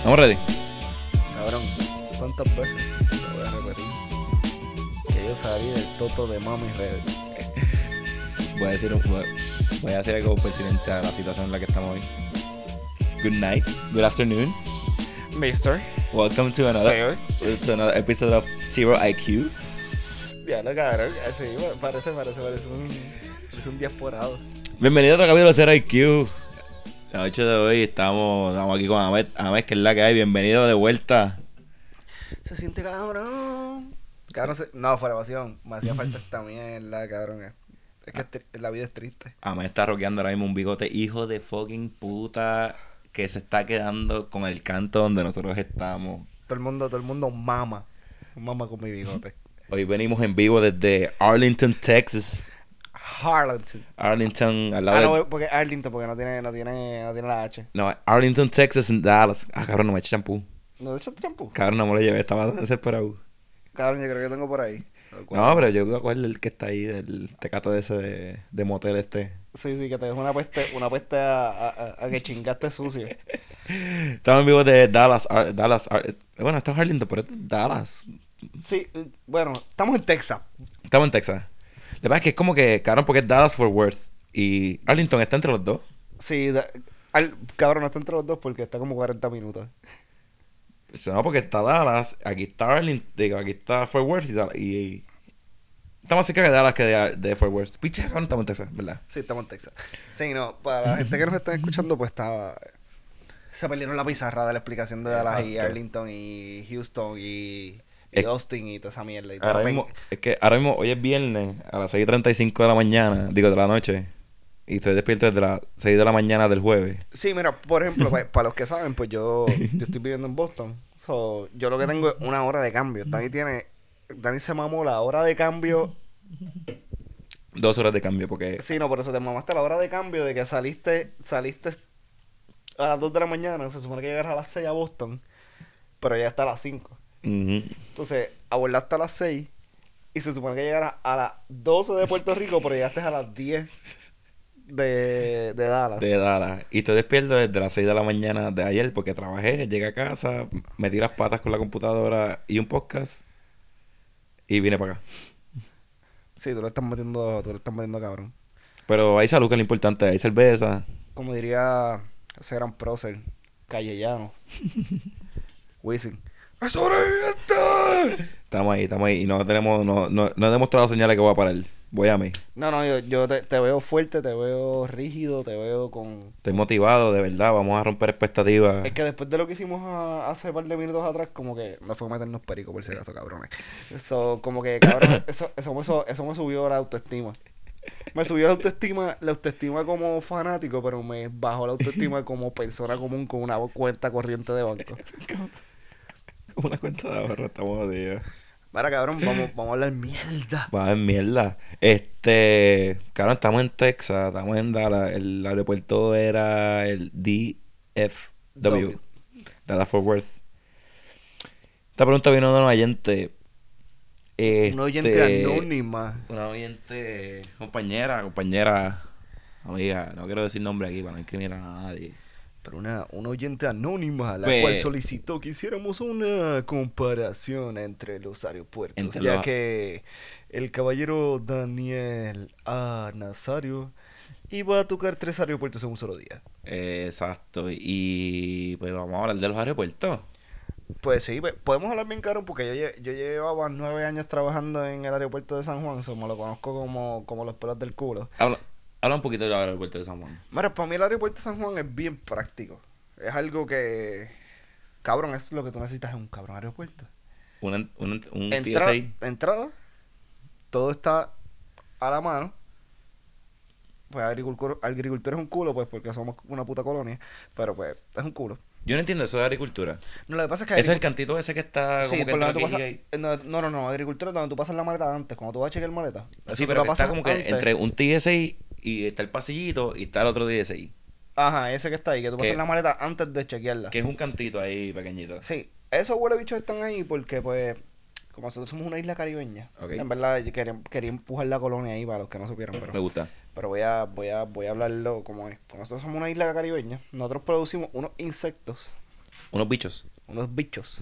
¿Estamos ready? Cabrón, ¿cuántas veces te voy a repetir? Que yo salí del toto de mami ready. Voy a decir, voy voy a decir algo pertinente a la situación en la que estamos hoy. Good night, good afternoon. Mister. Welcome to another, to another episode of Zero IQ. Ya lo cabrón, así, parece, parece, parece un, parece un diasporado. Bienvenido a otro capítulo de Zero IQ. La noche de hoy estamos, estamos aquí con Ahmed, Ahmed, que es la que hay. Bienvenido de vuelta. Se siente cabrón. Cabrón, se... no, fuera evasión. Me hacía falta esta mierda, cabrón. Es que tri- la vida es triste. Ahmed está rockeando ahora mismo un bigote hijo de fucking puta que se está quedando con el canto donde nosotros estamos. Todo el mundo, todo el mundo mama. Mama con mi bigote. Hoy venimos en vivo desde Arlington, Texas. Harlington. Arlington, al Ah, de... no, porque Arlington, porque no tiene, no tiene, no tiene la H. No, Arlington, Texas, en Dallas. Ah, cabrón, no me eché champú. ¿No de hecho tiempo? Cabrón, no me lo llevé, estaba desesperado. Cabrón, yo creo que tengo por ahí. No, pero yo voy a coger el que está ahí, del tecato de ese de, de motel este. Sí, sí, que te dejo una peste, una peste a, a, a- a que chingaste sucio. Estamos en vivo de Dallas, Ar- Dallas. Ar- bueno, esto es Arlington, pero esto es Dallas. Sí, eh, bueno, estamos en Texas. Estamos en Texas. La verdad es que es como que, cabrón, porque es Dallas Fort Worth. Y Arlington está entre los dos. Sí, da- al- cabrón, no está entre los dos porque está como 40 minutos. Pues No, porque está Dallas, aquí está Arlington, digo, aquí está Fort Worth y, y, y- está más cerca de Dallas que de, de Fort Worth. Picha, cabrón, estamos en Texas, ¿verdad? Sí, estamos en Texas. Sí, no, para la gente que nos está escuchando, pues estaba... Se perdieron la pizarra de la explicación de Dallas y. Arlington y Houston y, y Austin y toda esa mierda. Y Ahora mismo, es que ahora mismo, hoy es viernes a las 6.35 de la mañana, digo, de la noche. Y estoy despierto desde las 6 de la mañana del jueves. Sí, mira, por ejemplo, para los que saben, pues yo, yo estoy viviendo en Boston. So, yo lo que tengo es una hora de cambio. Dani tiene... Dani se mamó la hora de cambio Dos horas de cambio, porque Sí, no, por eso te mamaste la hora de cambio de que saliste, saliste a las 2 de la mañana, se supone que llegaras a las 6 a Boston, pero ya está a las 5. Entonces, abordaste a las 6 y se supone que llegaras a las 12 de Puerto Rico, pero llegaste a las 10 de, de Dallas. de Dallas. Y estoy despierto desde las 6 de la mañana de ayer porque trabajé, llegué a casa, metí las patas con la computadora y un podcast. Y vine para acá. Sí, tú lo estás metiendo, tú lo estás metiendo cabrón. Pero hay salud que es lo importante, hay cerveza. Como diría ese gran prócer, Callellano. Wisin. ¡Es esto! Estamos ahí, estamos ahí. Y no tenemos, no, no, no he demostrado señales que voy a parar. Voy a mí. No, no, yo, yo te, te veo fuerte, te veo rígido, te veo con... Estoy motivado, de verdad. Vamos a romper expectativas. Es que después de lo que hicimos a- hace un par de minutos atrás, como que no fue meternos perico por si acaso, cabrones. Eso, como que, cabrón, eso, eso, me, eso, eso me subió la autoestima. Me subió la autoestima, la autoestima como fanático, pero me bajó la autoestima como persona común con una cuenta corriente de banco. Una cuenta de ahorro, estamos jodidos. Mira, cabrón, vamos, vamos a hablar mierda. Va en mierda. Este. Cabrón, estamos en Texas, estamos en Dallas. El aeropuerto era el DFW. Dallas Fort Worth. Esta pregunta vino de un oyente. Este, Una oyente anónima. Una oyente. Compañera, compañera. Amiga, no quiero decir nombre aquí para no incriminar a nadie. Pero una, una oyente anónima, la Pues- cual solicitó que hiciéramos una comparación entre los aeropuertos. Entre ya que el caballero Daniel A. Nazario iba a tocar tres aeropuertos en un solo día. Eh, exacto. Y pues vamos a hablar de los aeropuertos. Pues sí, pues, podemos hablar bien caro porque yo, lle- yo llevaba nueve años trabajando en el aeropuerto de San Juan, so me lo conozco como, como los pelos del culo. Habla, habla un poquito del aeropuerto de San Juan. Mira, para mí el aeropuerto de San Juan es bien práctico. Es algo que... Cabrón, es lo que tú necesitas en un cabrón aeropuerto. Un, un, un Entra- TSA. entrada, todo está a la mano. Pues agricultor, agricultor es un culo, pues porque somos una puta colonia. Pero pues es un culo. Yo no entiendo eso de agricultura. No, lo que pasa es que... Ese es el agricultura- cantito ese que está Sí, como que donde tú aquí pasas... ahí. No, no, no, agricultura es donde tú pasas la maleta antes, cuando tú vas a chequear maleta. Eso Sí, pero la que está como que entre un TSA y está el pasillito y está el otro TSA. Ajá, ese que está ahí, que tú pasas la maleta antes de chequearla. Que es un cantito ahí pequeñito. Sí, esos huele bichos están ahí porque pues como nosotros somos una isla caribeña, en verdad yo quería, quería empujar la colonia ahí para los que no supieran, pero, Me gusta. pero voy a, voy a, voy a hablarlo como es. Como nosotros somos una isla caribeña, nosotros producimos unos insectos Unos bichos. unos bichos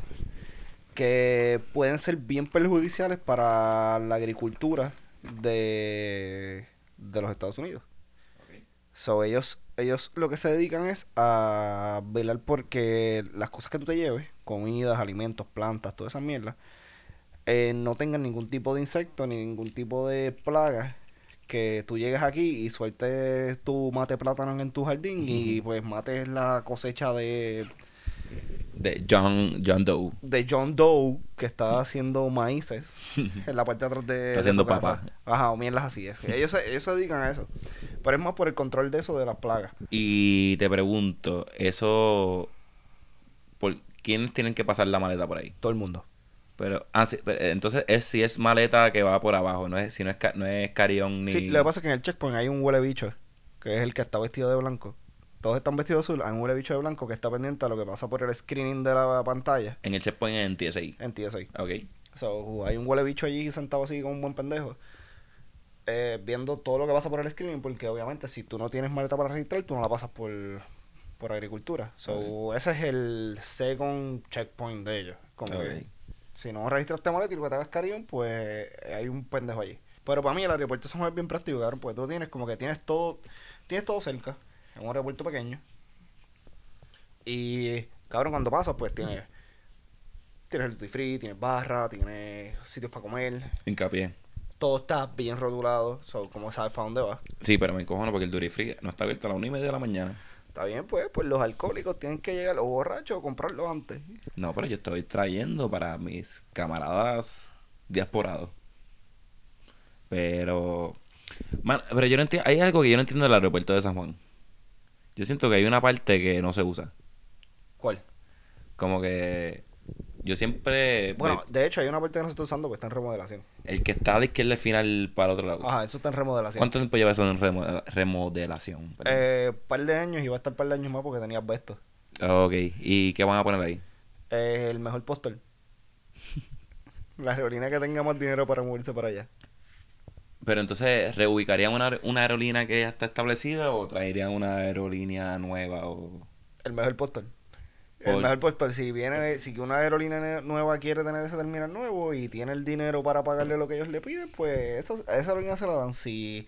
que pueden ser bien perjudiciales para la agricultura de, de los Estados Unidos. So, ellos, ellos lo que se dedican es a velar porque las cosas que tú te lleves, comidas, alimentos, plantas, todas esas mierdas, eh, no tengan ningún tipo de insecto ni ningún tipo de plaga que tú llegues aquí y sueltes tu mate plátano en tu jardín y pues mates la cosecha de, De John, John Doe. de John Doe que está haciendo maíces en la parte de atrás de, tu haciendo casa. papa. Ajá, o mierdas así. Es. Ellos, se- ellos se dedican a eso. Pero es más por el control de eso de las plagas. Y te pregunto, eso... ¿por ¿Quiénes tienen que pasar la maleta por ahí? Todo el mundo. Pero, ah, sí, pero, entonces es si es maleta que va por abajo, no es, si no es, no es carión ni... Sí, lo que pasa es que en el checkpoint hay un huele bicho, que es el que está vestido de blanco. Todos están vestidos de azul, hay un huele bicho de blanco que está pendiente a lo que pasa por el screening de la pantalla En el checkpoint en TSA. en TSA. Ok. So, hay un huele bicho allí sentado así como un buen pendejo. eh, viendo todo lo que pasa por el screening, porque obviamente si tú no tienes maleta para registrar, tú no la pasas por, por agricultura. So, ese es el second checkpoint de ellos. Como Ok. que si no registraste maleta y lo que te hagas carión, pues hay un pendejo allí. Pero para mí el aeropuerto es bien práctico, porque tú tienes como que tienes todo, tienes todo cerca, en un aeropuerto pequeño. Y cabrón, cuando pasas, pues tienes, tienes el duty free, tienes barra, tienes sitios para comer, Hincapié. todo está bien rotulado, so, como sabes para dónde vas. Sí, pero me encojono porque el Duty Free no está abierto a la una y media de la mañana. Está bien, pues, pues los alcohólicos tienen que llegar o borrachos o comprarlo antes. No, pero yo estoy trayendo para mis camaradas diasporados. Pero... Man, pero yo no entiendo... Hay algo que yo no entiendo del aeropuerto de San Juan. Yo siento que hay una parte que no se usa. ¿Cuál? Como que... Yo siempre... Bueno, de hecho hay una parte que no se está usando, pues está en remodelación. El que está a la izquierda al final para otro lado. Ajá, eso está en remodelación. ¿Cuánto tiempo lleva eso en remodela- remodelación? Perdón. Eh, par de años y va a estar par de años más porque tenía asbesto. Ok. ¿Y qué van a poner ahí? Eh, el mejor postor. La aerolínea que tenga más dinero para moverse para allá. Pero entonces, ¿reubicarían una, una aerolínea que ya está establecida o traerían una aerolínea nueva? O... El mejor postor. El Por- mejor postor. Si viene, si una aerolínea ne- nueva quiere tener ese terminal nuevo y tiene el dinero para pagarle lo que ellos le piden, pues eso, a esa aerolínea se la dan. Si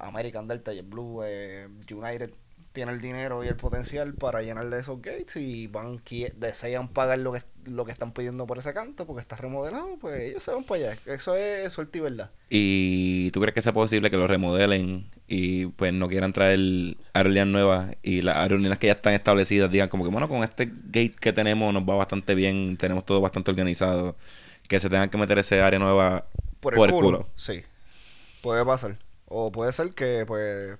American Delta, JetBlue, eh, United tiene el dinero y el potencial para llenarle esos gates y van desean pagar lo que lo que están pidiendo por ese canto porque está remodelado, pues ellos se van para allá. Eso es suerte y verdad. ¿Y tú crees que sea posible que lo remodelen y pues no quieran traer aerolíneas nuevas y las aerolíneas que ya están establecidas digan como que bueno, con este gate que tenemos nos va bastante bien, tenemos todo bastante organizado, que se tengan que meter ese área nueva Por el, culo. Sí. Puede pasar. O puede ser que, pues,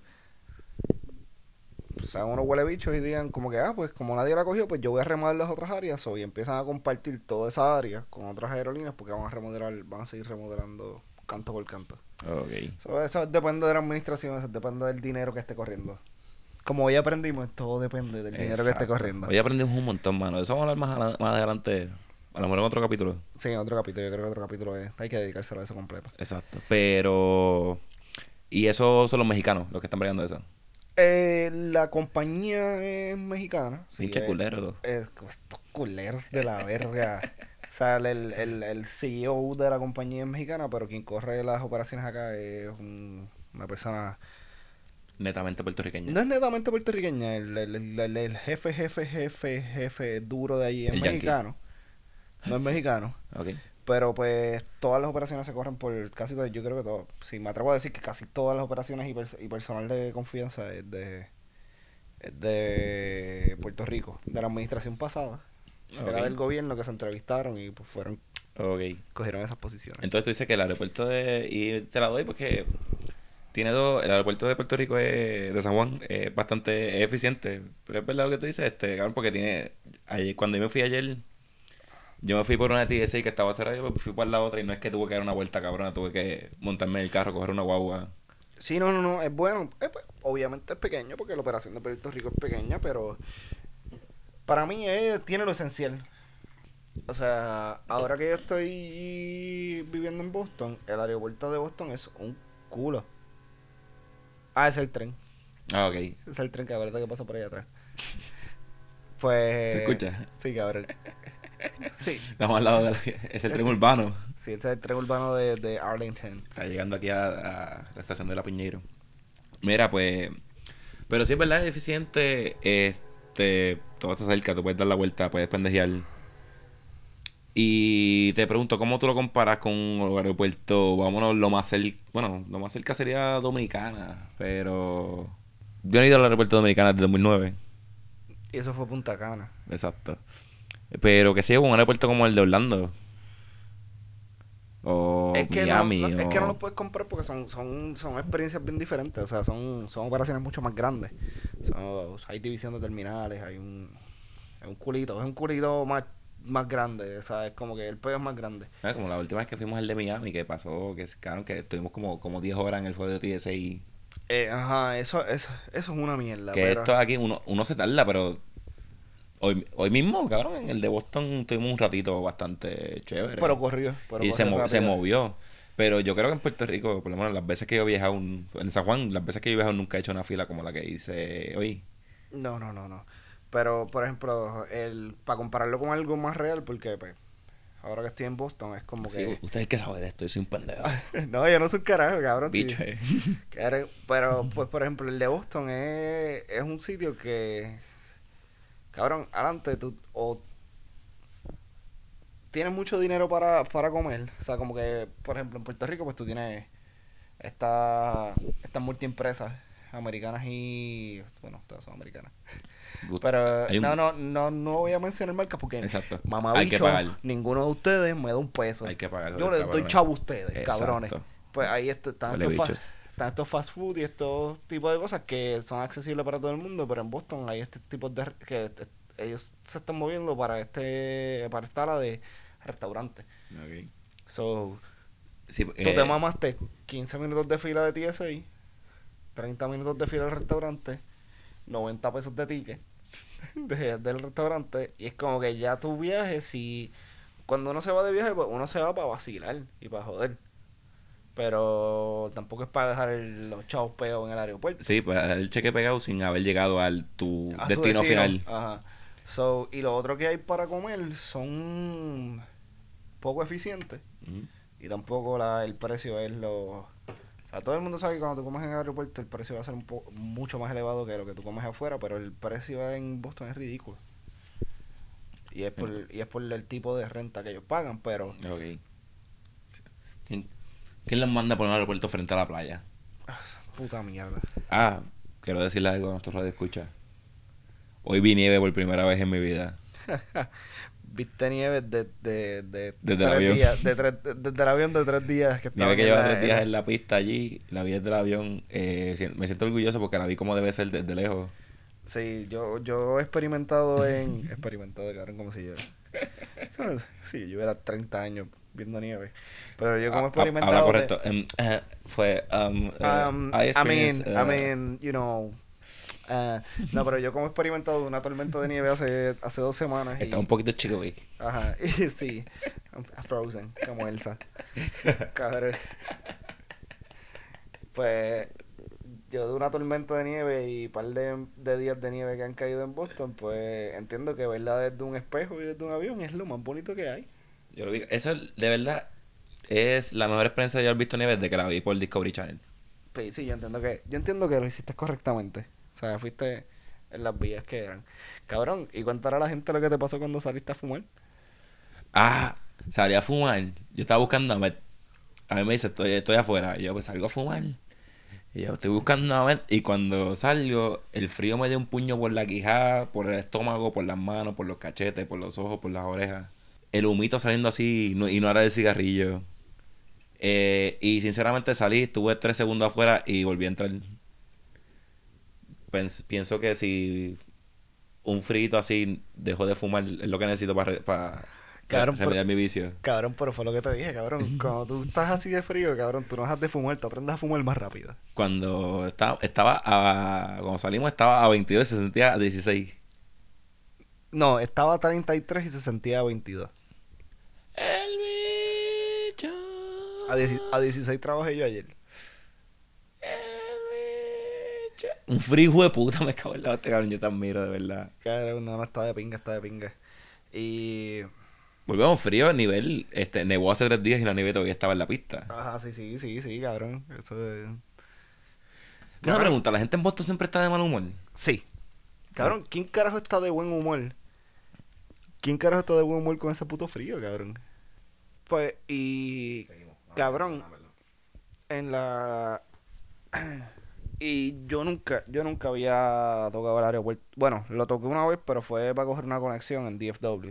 sean unos huele bichos y digan como que, ah, pues como nadie la cogió, pues yo voy a remodelar las otras áreas. O y empiezan a compartir toda esa área con otras aerolíneas porque van a remodelar, van a seguir remodelando canto por canto. Ok. So, eso depende de la administración, eso depende del dinero que esté corriendo. Como hoy aprendimos, todo depende del dinero que esté corriendo. Hoy aprendimos un montón, mano. De eso vamos a hablar más, más adelante, a lo mejor en otro capítulo. Sí, en otro capítulo, yo creo que otro capítulo es, hay que dedicárselo a eso completo. Exacto. Pero... Y esos son los mexicanos los que están bregando eso. Eh, la compañía es mexicana. sí, Pinche eh, culero. Estos culeros de la verga. o sea, el, el, el CEO de la compañía es mexicana, pero quien corre las operaciones acá es un- una persona. Netamente puertorriqueño. No es netamente puertorriqueña, el, el, el- el- el jefe, jefe, jefe, jefe duro de allí es yankee. mexicano. No es mexicano. Ok. Pero pues todas las operaciones se corren por casi todo. Yo creo que todo. Si me atrevo a decir que casi todas las operaciones y, pers- y personal de confianza es de, es de Puerto Rico, de la administración pasada. Era del gobierno que se entrevistaron y pues fueron, Ok. cogieron esas posiciones. Entonces tú dices que el aeropuerto de... Y te la doy porque tiene dos... El aeropuerto de Puerto Rico es, de San Juan es bastante eficiente. Pero es verdad lo que tú dices, este, cabrón, porque tiene... Ayer, cuando yo me fui ayer, yo me fui por una TSA que estaba cerrada, yo me fui por la otra y no es que tuve que dar una vuelta cabrona, tuve que montarme en el carro, coger una guagua. Sí, no, no, no, es bueno. Eh, pues, obviamente es pequeño porque la operación de Puerto Rico es pequeña, pero para mí eh, tiene lo esencial. O sea, ahora que yo estoy viviendo en Boston, el aeropuerto de Boston es un culo. Ah, es el tren. Ah, ok. Es el tren que verdad que pasa por ahí atrás. Pues. ¿Se escucha? Sí, cabrón. Sí. Estamos al lado del... Es el tren urbano. Sí, este es el tren urbano de, de Arlington. Está llegando aquí a, a la estación de La Piñeiro. Mira, pues... Pero sí es verdad, es eficiente. Este... Todo está cerca, tú puedes dar la vuelta, puedes pendejear. Y te pregunto, ¿cómo tú lo comparas con un aeropuerto? Vámonos, lo más cerca... Bueno, lo más cerca sería Dominicana, pero... Yo no he ido al aeropuerto Dominicana desde 2009. Y eso fue Punta Cana. Exacto. Pero que sea un aeropuerto como el de Orlando. O es que, Miami. no, no- es que no o- lo puedes comprar porque son, son, son experiencias bien diferentes. O sea, son, son operaciones mucho más grandes. Hay división de terminales, hay un, hay un culito. Es un culito más, más grande. O sea, es como que el peo es más grande. Ah, Como la última vez que fuimos al de Miami, que pasó, que, claro, que estuvimos como, como 10 horas en el fuego de TSA. y Eh, ajá, eso, eso, eso es una mierda. Que pero- esto aquí, uno, uno se tarda, pero hoy, hoy mismo, cabrón, en el de Boston tuvimos un ratito bastante chévere. Pero corrió. Pero y se, mo- se movió. Pero yo creo que en Puerto Rico, por lo menos las veces que yo he viajado, en San Juan, las veces que yo he viajado nunca he hecho una fila como la que hice hoy. No, no, no, no. Pero, por ejemplo, el para compararlo con algo más real, porque pues, ahora que estoy en Boston es como Sí, que... usted es que sabe de esto, yo soy un pendejo. no, yo no soy un carajo, cabrón. sí. Bicho, eh. Pero, pues, por ejemplo, el de Boston es, es un sitio que, cabrón, adelante tú o tienes mucho dinero para, para comer. O sea, como que, por ejemplo, en Puerto Rico, pues tú tienes esta, estas multiempresas americanas y, bueno, todas son americanas. Pero un- no, no, no, no voy a mencionar marcas porque, Exacto. mamá Hay que bicho, pagar. ninguno de ustedes me da un peso. Hay que pagar. Yo les doy chavo a ustedes, Exacto. cabrones. Pues ahí est- están, estos. Están estos fast food y estos tipos de cosas que son accesibles para todo el mundo, pero en Boston hay este tipo de que este- ellos se están moviendo para este para esta de restaurantes. Ok. So, Sí, tú eh, te mamaste 15 minutos de fila de TSA, 30 minutos de fila del restaurante, 90 pesos de ticket de- del restaurante y es como que ya tu viaje si cuando uno se va de viaje pues uno se va para vacilar y para joder pero tampoco es para dejar el- los chavos pegados en el aeropuerto Sí, pues el cheque pegado sin haber llegado al tu A tu destino, final. ajá so, y lo otro que hay para comer son poco eficientes y tampoco la, el precio es lo... O sea, todo el mundo sabe que cuando tú comes en el aeropuerto el precio va a ser un po- mucho más elevado que lo que tú comes afuera, pero el precio en Boston es ridículo. Y es por, y es por el tipo de renta que ellos pagan, pero... Ok. ¿Quién, los manda por un aeropuerto frente a la playa? ah, puta mierda. Ah, quiero decirle algo a nuestros radio escucha. Hoy vi nieve por primera vez en mi vida. Viste nieve de, de, de Desde el avión. días, de tres- de- desde el avión de tres días que Nieve que lleva tres días en la pista allí, la vi desde el avión. Eh, me siento orgulloso porque la vi como debe ser desde lejos. Sí, yo, yo he experimentado en... experimentado, cabrón, como si yo... Sí, yo era 30 años viendo nieve. Pero yo como he Ah, ah, experimentado... Habla de- correcto. Em, eh, fue. um, eh, Um, I I mean, I uh, mean, you know... no, pero yo como he experimentado una tormenta de nieve hace, hace dos semanas. y- Está un poquito chico, güey. Ajá, y sí, Frozen, como Elsa. Cabrón. Pues yo de una tormenta de nieve y par de, de días de nieve que han caído en Boston, pues entiendo que verla desde un espejo y desde un avión es lo más bonito que hay. Yo lo vi. Eso, de verdad, es la mejor experiencia de haber visto nieve desde que la vi por Discovery Channel. Sí, sí, yo entiendo que, yo entiendo que lo hiciste correctamente. O sea, fuiste en las vías que eran. Cabrón, ¿y contar a la gente lo que te pasó cuando saliste a fumar? Ah, salí a fumar. Yo estaba buscando a Met. A mí me dice, estoy, estoy afuera. Y yo, pues salgo a fumar. Y yo, estoy buscando a Met. Y cuando salgo, el frío me dio un puño por la quijada, por el estómago, por las manos, por los cachetes, por los ojos, por las orejas. El humito saliendo así no- y no era el cigarrillo. Eh, y sinceramente salí, estuve tres segundos afuera y volví a entrar. Pens- pienso que si un frito así dejó de fumar es lo que necesito para, para Cabrón, pero- remediar mi vicio. Cabrón, pero fue lo que te dije, cabrón. Cuando tú estás así de frío, cabrón, tú no dejas de fumar, tú aprendes a fumar más rápido. Cuando estaba, estaba a, cuando salimos estaba a 22 y se sentía a 16. No, estaba a 33 y se sentía a 22. El bicho. A, a 16 trabajé yo ayer. El Un frío hijo de puta me cago en la hostia, cabrón. Yo te admiro, de verdad. Cabrón, no, no, está de pinga, está de pinga. Y... Volvemos frío a nivel. Este, nevó hace tres días y la nieve todavía estaba en la pista. Ajá, sí, sí, sí, sí, cabrón. Eso es... Una Cabrón. pregunta, ¿la gente en Boston siempre está de mal humor? Sí. Cabrón, ¿quién carajo está de buen humor? ¿Quién carajo está de buen humor con ese puto frío, cabrón? Pues, y... Cabrón. En la... Y yo nunca, yo nunca había tocado el aeropuerto. Bueno, lo toqué una vez, pero fue para coger una conexión en DFW.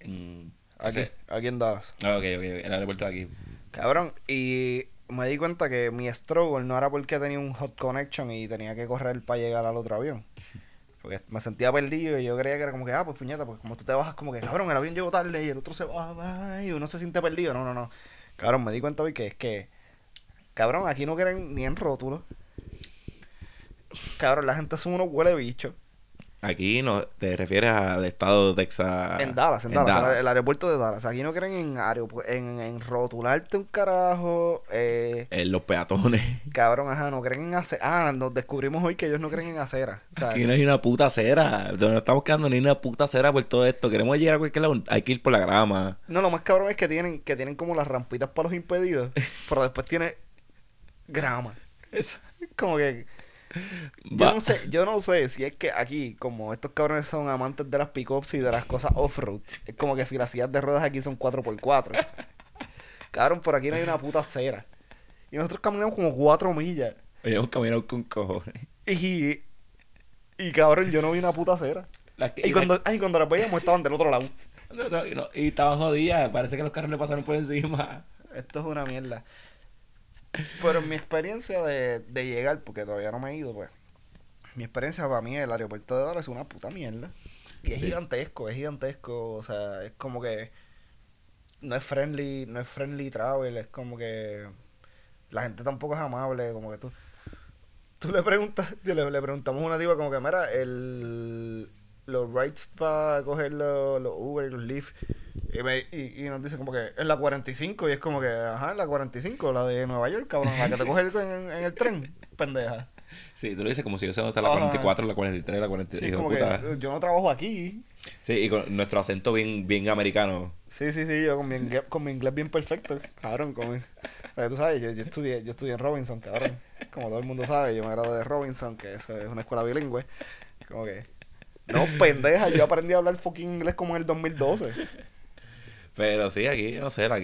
En... Aquí, Sí. aquí en Dallas. Ah, ok, ok, el aeropuerto de aquí. Cabrón, y me di cuenta que mi struggle no era porque tenía un hot connection y tenía que correr para llegar al otro avión. Porque me sentía perdido y yo creía que era como que, ah, pues puñeta, pues como tú te bajas como que, cabrón, el avión llegó tarde y el otro se baja y uno se siente perdido. No, no, no. Cabrón, me di cuenta hoy que es que, cabrón, aquí no creen ni en rótulos. Cabrón, la gente son unos huele bichos. Aquí no, te refieres al estado de Texas. En Dallas, en, Dallas, El, aeropuerto de Dallas. Aquí no creen en, en, en rotularte un carajo. Eh, En los peatones. Cabrón, ajá, no creen en acera. Ah, nos descubrimos hoy que ellos no creen en acera. O sea, Aquí no hay una puta acera. Donde nos estamos quedando ni una puta acera por todo esto. Queremos llegar a cualquier lado. Hay que ir por la grama. no, lo más cabrón es que tienen, que tienen como las rampitas para los impedidos, pero después tiene grama. Eso. Como que yo no sé, yo no sé si es que aquí, como estos cabrones son amantes de las pickups y de las cosas off-road, es como que si las sillas de ruedas aquí son 4x4. Cabrón, por aquí no hay una puta acera. Y nosotros caminamos como 4 millas. Oye, hemos caminado con cojones. Y, y cabrón, yo no vi una puta acera. Las que- Y cuando, ay, cuando las veíamos estaban del otro lado. No, no, no, y estaban jodidas. Parece que los carros le pasaron por encima. Esto es una mierda. Pero en mi experiencia de, de llegar, porque todavía no me he ido, pues. Mi experiencia para mí, el aeropuerto de Dallas es una puta mierda. Y es Sí. gigantesco, es gigantesco. O sea, es como que. No es friendly, no es friendly travel, es como que. La gente tampoco es amable, como que tú. Tú le preguntas, le, le preguntamos a una diva como que, mira, el. Los rides para coger los, los Uber y los Lyft. Y, me- y, y nos dice como que es la 45 y es como que, ajá, la 45, la de Nueva York, cabrón, la que te coge en, en el tren, pendeja. Sí, tú lo dices como si yo sé dónde está la Ajá. 44, la 43, la 43. Sí, como que puta. eh, yo no trabajo aquí. Sí, y con nuestro acento bien, bien americano. Sí, sí, sí, yo con mi inglés, con mi inglés bien perfecto, cabrón, con mi- tú sabes, yo, yo estudié, yo estudié en Robinson, cabrón. Como todo el mundo sabe, yo me gradué de Robinson, que eso es una escuela bilingüe. Como que, no, pendeja, yo aprendí a hablar fucking inglés como en el 2012. Pero sí, aquí, no sé, la,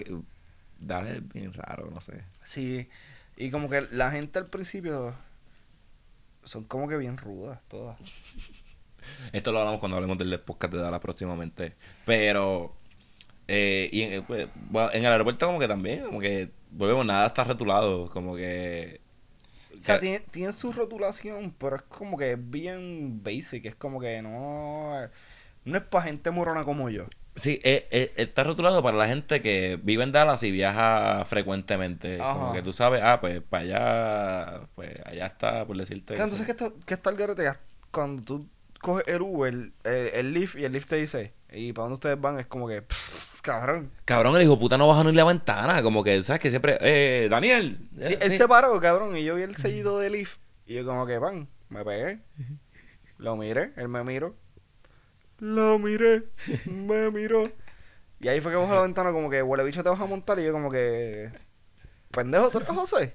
dale es bien raro, no sé. Sí, y como que la gente al principio son como que bien rudas todas. Esto lo hablamos cuando hablemos del podcast de Dallas próximamente. Pero, eh, y en, pues, bueno, en el aeropuerto como que también, como que, volvemos, nada está retulado, como que... O sea, tiene, tiene su rotulación, pero es como que es bien basic, es como que no... No es para gente morona como yo. Sí, eh, eh, está rotulado para la gente que vive en Dallas y viaja frecuentemente. Ajá. Como que tú sabes, ah, pues para allá, pues allá está, por decirte. Claro, entonces, ¿qué está, qué está el garete? Cuando tú coges el Uber, el, el Lyft, y el Lyft te dice, y para dónde ustedes van, es como que, pff, cabrón. Cabrón, el hijo puta no baja ni la ventana. Como que, ¿sabes? Que siempre, eh, Daniel. Sí, eh, él sí. se paró, cabrón, y yo vi el sellido de Lyft, y yo como que, pan, me pegué, lo miré, él me miró, lo miré, me miró. Y ahí fue que bajó la ventana como que, huele bicho, te vas a montar, y yo como que, pendejo, ¿tú eres José?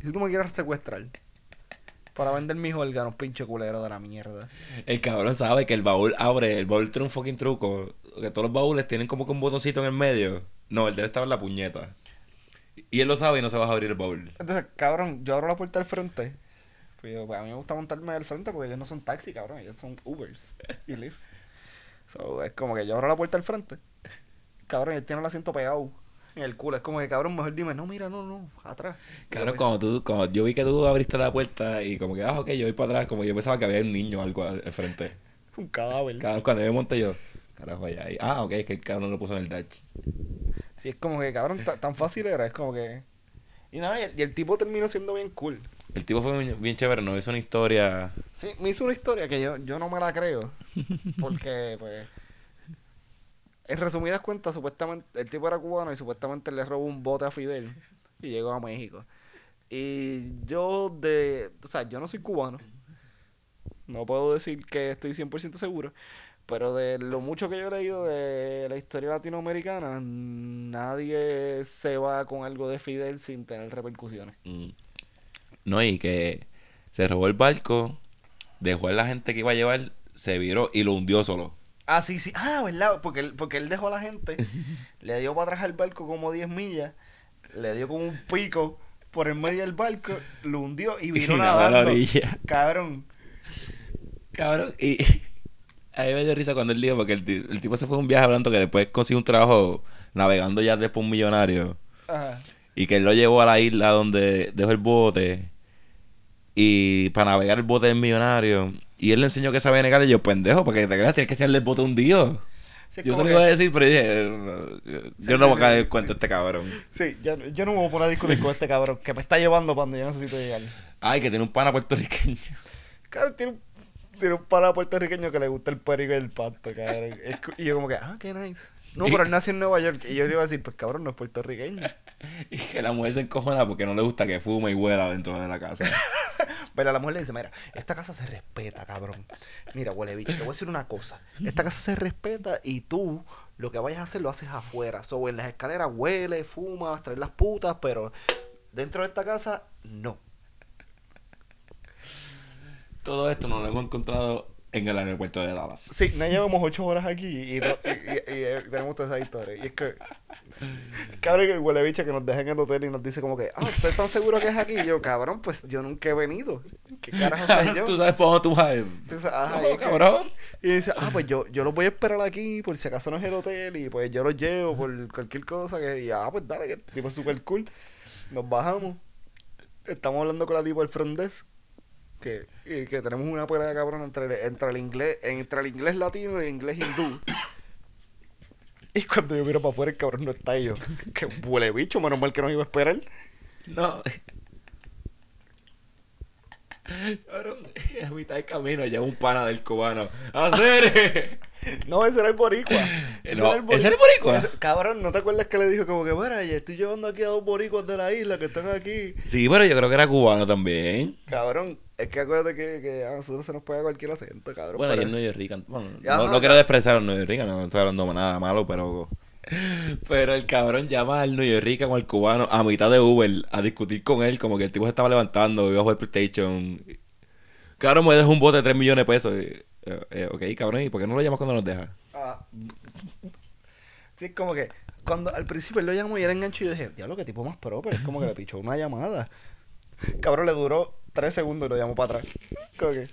¿Y si tú me quieres secuestrar? Para vender mis órganos, pinche culero de la mierda. El cabrón sabe que el baúl abre, el baúl tiene un fucking truco. Que todos los baúles tienen como que un botoncito en el medio. No, el de él estaba en la puñeta. Y él lo sabe y no se va a abrir el baúl. Entonces, cabrón, yo abro la puerta al frente. Pues, yo, pues, a mí me gusta montarme al frente porque ellos no son taxi, cabrón. Ellos son Ubers y Lyft. So, es como que yo abro la puerta al frente. Cabrón, él tiene el asiento pegado en el culo. Es como que, cabrón, mejor dime, no, mira, no, no, atrás. Cabrón, cuando tú, cuando yo vi que tú abriste la puerta y como que, ah, ok, yo voy para atrás, como yo pensaba que había un niño o algo al, al frente. Un cadáver. Cabrón, cuando yo me monté yo, carajo, allá ahí. Ah, ok, es que el cabrón lo puso en el dash. Sí, es como que, cabrón, ta- tan fácil era. Es como que. Y nada, y el, y el tipo terminó siendo bien cool. El tipo fue bien, bien chévere, nos hizo una historia. Sí, me hizo una historia que yo, yo no me la creo. Porque, pues. En resumidas cuentas, supuestamente. El tipo era cubano y supuestamente le robó un bote a Fidel. Y llegó a México. Y yo de... O sea, yo no soy cubano. No puedo decir que estoy 100% seguro. Pero de lo mucho que yo he leído de la historia latinoamericana, nadie se va con algo de Fidel sin tener repercusiones. Mm. No, y que se robó el barco, dejó a la gente que iba a llevar, se viró y lo hundió solo. Ah, sí, sí. Ah, ¿verdad? Porque él, porque él dejó a la gente, le dio para atrás al barco como 10 millas, le dio como un pico por el medio del barco, lo hundió y vino Y nadó a la nadando. orilla. Cabrón. Cabrón, y a mí me dio risa cuando él dijo, porque el, el tipo se fue a un viaje hablando que después consiguió un trabajo navegando ya después un millonario. Ajá. Y que él lo llevó a la isla donde dejó el bote. Y para navegar el bote del millonario. Y él le enseñó que sabía negar. Y yo, pendejo, porque te creas, tienes que hacerle el bote hundido. Sí, Yo se lo iba a decir, pero dije, no, yo, Sí, no voy a caer en cuenta a este cabrón. Sí, yo, yo no me voy a poner a discutir con este cabrón que me está llevando donde yo necesito llegar. Ay, que tiene un pana puertorriqueño. Cabrón, tiene un, tiene un pana puertorriqueño que le gusta el perico y el pasto, cabrón. Y yo como que, ah, qué nice. No, pero él nació en Nueva York. Y yo le iba a decir, pues cabrón, no es puertorriqueño. Y que la mujer se encojona porque no le gusta que fume y huela dentro de la casa. Pero la mujer le dice, mira, esta casa se respeta, cabrón. Mira, huele bicho, te voy a decir una cosa. Esta casa se respeta y tú lo que vayas a hacer lo haces afuera. So, en las escaleras huele, fumas, traes las putas, pero dentro de esta casa, no. Todo esto nos lo hemos encontrado en el aeropuerto de Dallas. Sí, nos llevamos ocho horas aquí y, no- y- y- y, eh, tenemos toda esa historia. Y es que, cabrón, el huele bicho que nos deja en el hotel y nos dice como que, ah, ¿ustedes están seguros que es aquí? Y yo, cabrón, pues yo nunca he venido. ¿Qué carajo soy yo? ¿Tú sabes por dónde tú vas? Entonces, ajá, No, que- cabrón. Y dice, ah, pues yo, yo los voy a esperar aquí por si acaso no es el hotel y pues yo los llevo por cualquier cosa. Que, y ah, pues dale, que el tipo es súper cool. Nos bajamos. Estamos hablando con la tipo del front desk. Que, y que tenemos una pelea cabrón entre, entre el inglés entre el inglés latino y el inglés hindú. Y cuando yo miro para afuera, el cabrón no está y yo. Que huele bicho, menos mal que nos iba a esperar. No. Cabrón, a mitad del camino llega un pana del cubano. ¡Hacer! No, ese era el boricua. No, ¿ese era el boricua? Ese- cabrón, ¿no te acuerdas que le dijo como que, mira, estoy llevando aquí a dos boricuas de la isla que están aquí? Sí, pero yo creo que era cubano también. Cabrón, es que acuérdate que, que a nosotros se nos pega cualquier acento, cabrón. Bueno, pero- el New York Rican. Bueno, Ya, no, no, no quiero despreciar al New York Rican, no estoy hablando nada malo, pero. Pero el cabrón llama al New York Rican o al cubano a mitad de Uber a discutir con él, como que el tipo se estaba levantando, iba a jugar PlayStation. Cabrón, me dejó un bote de 3 millones de pesos. Eh, eh, ok, cabrón, ¿y por qué no lo llamas cuando nos deja? Ah. Sí, es como que cuando al principio él lo llamó y era engancho y yo dije, diablo, qué tipo más pro, pero es como que le pichó una llamada. Cabrón, le duró tres segundos y lo llamó para atrás. Como que...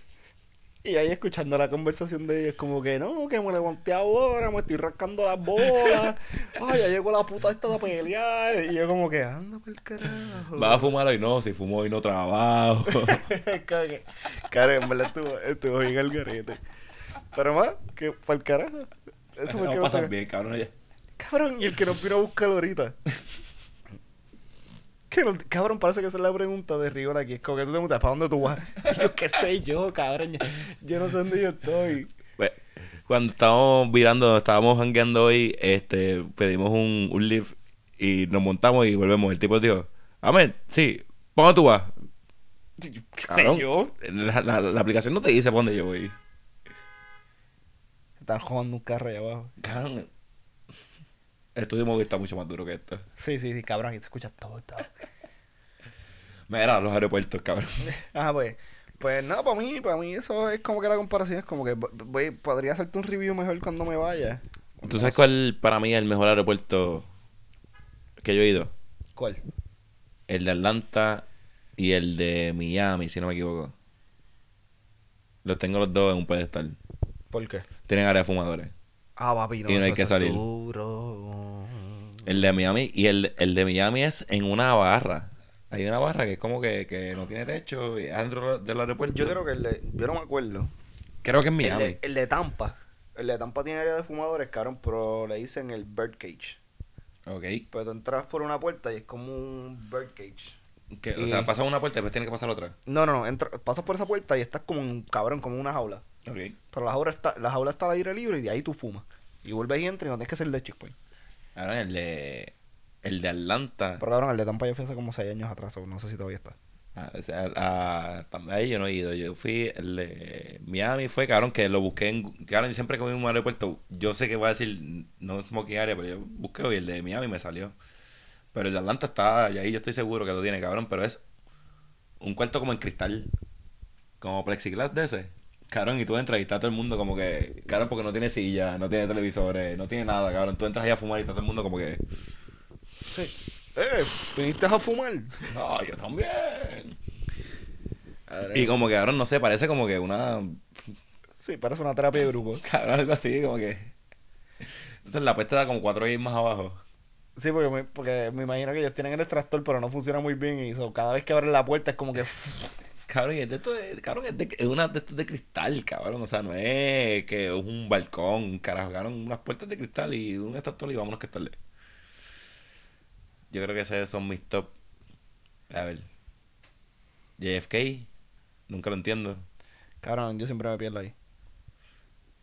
Y ahí escuchando la conversación de ellos, como que no, que me levanté ahora, me estoy rascando las bolas. Ay, ya llegó la puta esta de pelear. Y yo como que, anda por el carajo. Va a fumar hoy no, si fumó hoy no trabajo. cara, en verdad estuvo, estuvo bien el garete. Pero más, que para el carajo. Eso el que no no pasan bien, cabrón. ya. Cabrón, y el que nos vino a buscar ahorita. Cabrón, parece que esa es la pregunta de rigor aquí. Es como que tú te preguntas, ¿para dónde tú vas? Yo, ¿qué sé yo, cabrón? Yo, no sé dónde yo estoy. Cuando estábamos virando, estábamos hangueando hoy, este, pedimos un, un lift y nos montamos y volvemos. El tipo dijo, Amén, sí, ¿para dónde tú vas? ¿Qué Cabrón, sé yo? La, la- la aplicación no te dice para dónde yo voy. Están jugando un carro allá abajo. Cabrón, el estudio móvil está mucho más duro que esto. Sí, sí, sí, cabrón, aquí se escucha todo. todo. Mira, los aeropuertos, cabrón. Ajá, pues. Pues nada, para mí, para mí eso es como que la comparación es como que voy, podría hacerte un review mejor cuando me vaya. ¿Tú sabes cuál para mí es el mejor aeropuerto que yo he ido? ¿Cuál? El de Atlanta y el de Miami, si no me equivoco. Los tengo los dos en un pedestal. ¿Por qué? Tienen área de fumadores. Ah, papi, no, Y no hay que salir. duro. El de Miami y el, el de Miami es en una barra. Hay una barra que es como que, que no tiene techo y dentro del aeropuerto. Yo creo que el de, yo no me acuerdo. Creo que es El Miami. de, el de Tampa. El de Tampa tiene área de fumadores, cabrón, pero le dicen el birdcage. Ok. Pero tú entras por una puerta y es como un birdcage. Que, o Y- sea, pasa una puerta y después tiene que pasar otra. No, no, no. entra- pasas por esa puerta y estás como un cabrón, como una jaula. Ok. Pero la jaula está, la jaula está al aire libre y de ahí tú fumas. Y vuelves y entras y no tienes que hacerle checkpoint. Ahora el de. El de Atlanta. Pero cabrón, el de Tampa yo fui hace como 6 años atrás, o no sé si todavía está. Ah, o sea, a- a- ahí yo no he ido. Yo fui, el de Miami fue, cabrón, que lo busqué en. Cabrón, siempre que voy a un aeropuerto, yo sé que voy a decir no smoking area, pero yo busqué y el de Miami me salió. Pero el de Atlanta está, y ahí yo estoy seguro que lo tiene, cabrón, pero es un cuarto como en cristal, como plexiglas de ese. Cabrón, y tú entras y está todo el mundo como que. Cabrón, porque no tiene silla, no tiene televisores, no tiene nada, cabrón. Tú entras ahí a fumar y está todo el mundo como que. Sí. ¡Eh! ¿Viniste a fumar? ¡Ah, yo también! Y como que, cabrón, no sé, parece como que una. Sí, parece una terapia de grupo. Cabrón, algo así, como que. Entonces la puesta da como cuatro y más abajo. Sí, porque me, porque me imagino que ellos tienen el extractor, pero no funciona muy bien. Y so, cada vez que abren la puerta es como que. Cabrón, y es de esto de, cabrón, es, de, es una de estos de cristal, cabrón. O sea, no es que es un balcón, carajo, cabrón. Unas puertas de cristal y un extractor y vámonos que estarle. Yo creo que esos son mis top. A ver. JFK, nunca lo entiendo. Cabrón, yo siempre me pierdo ahí.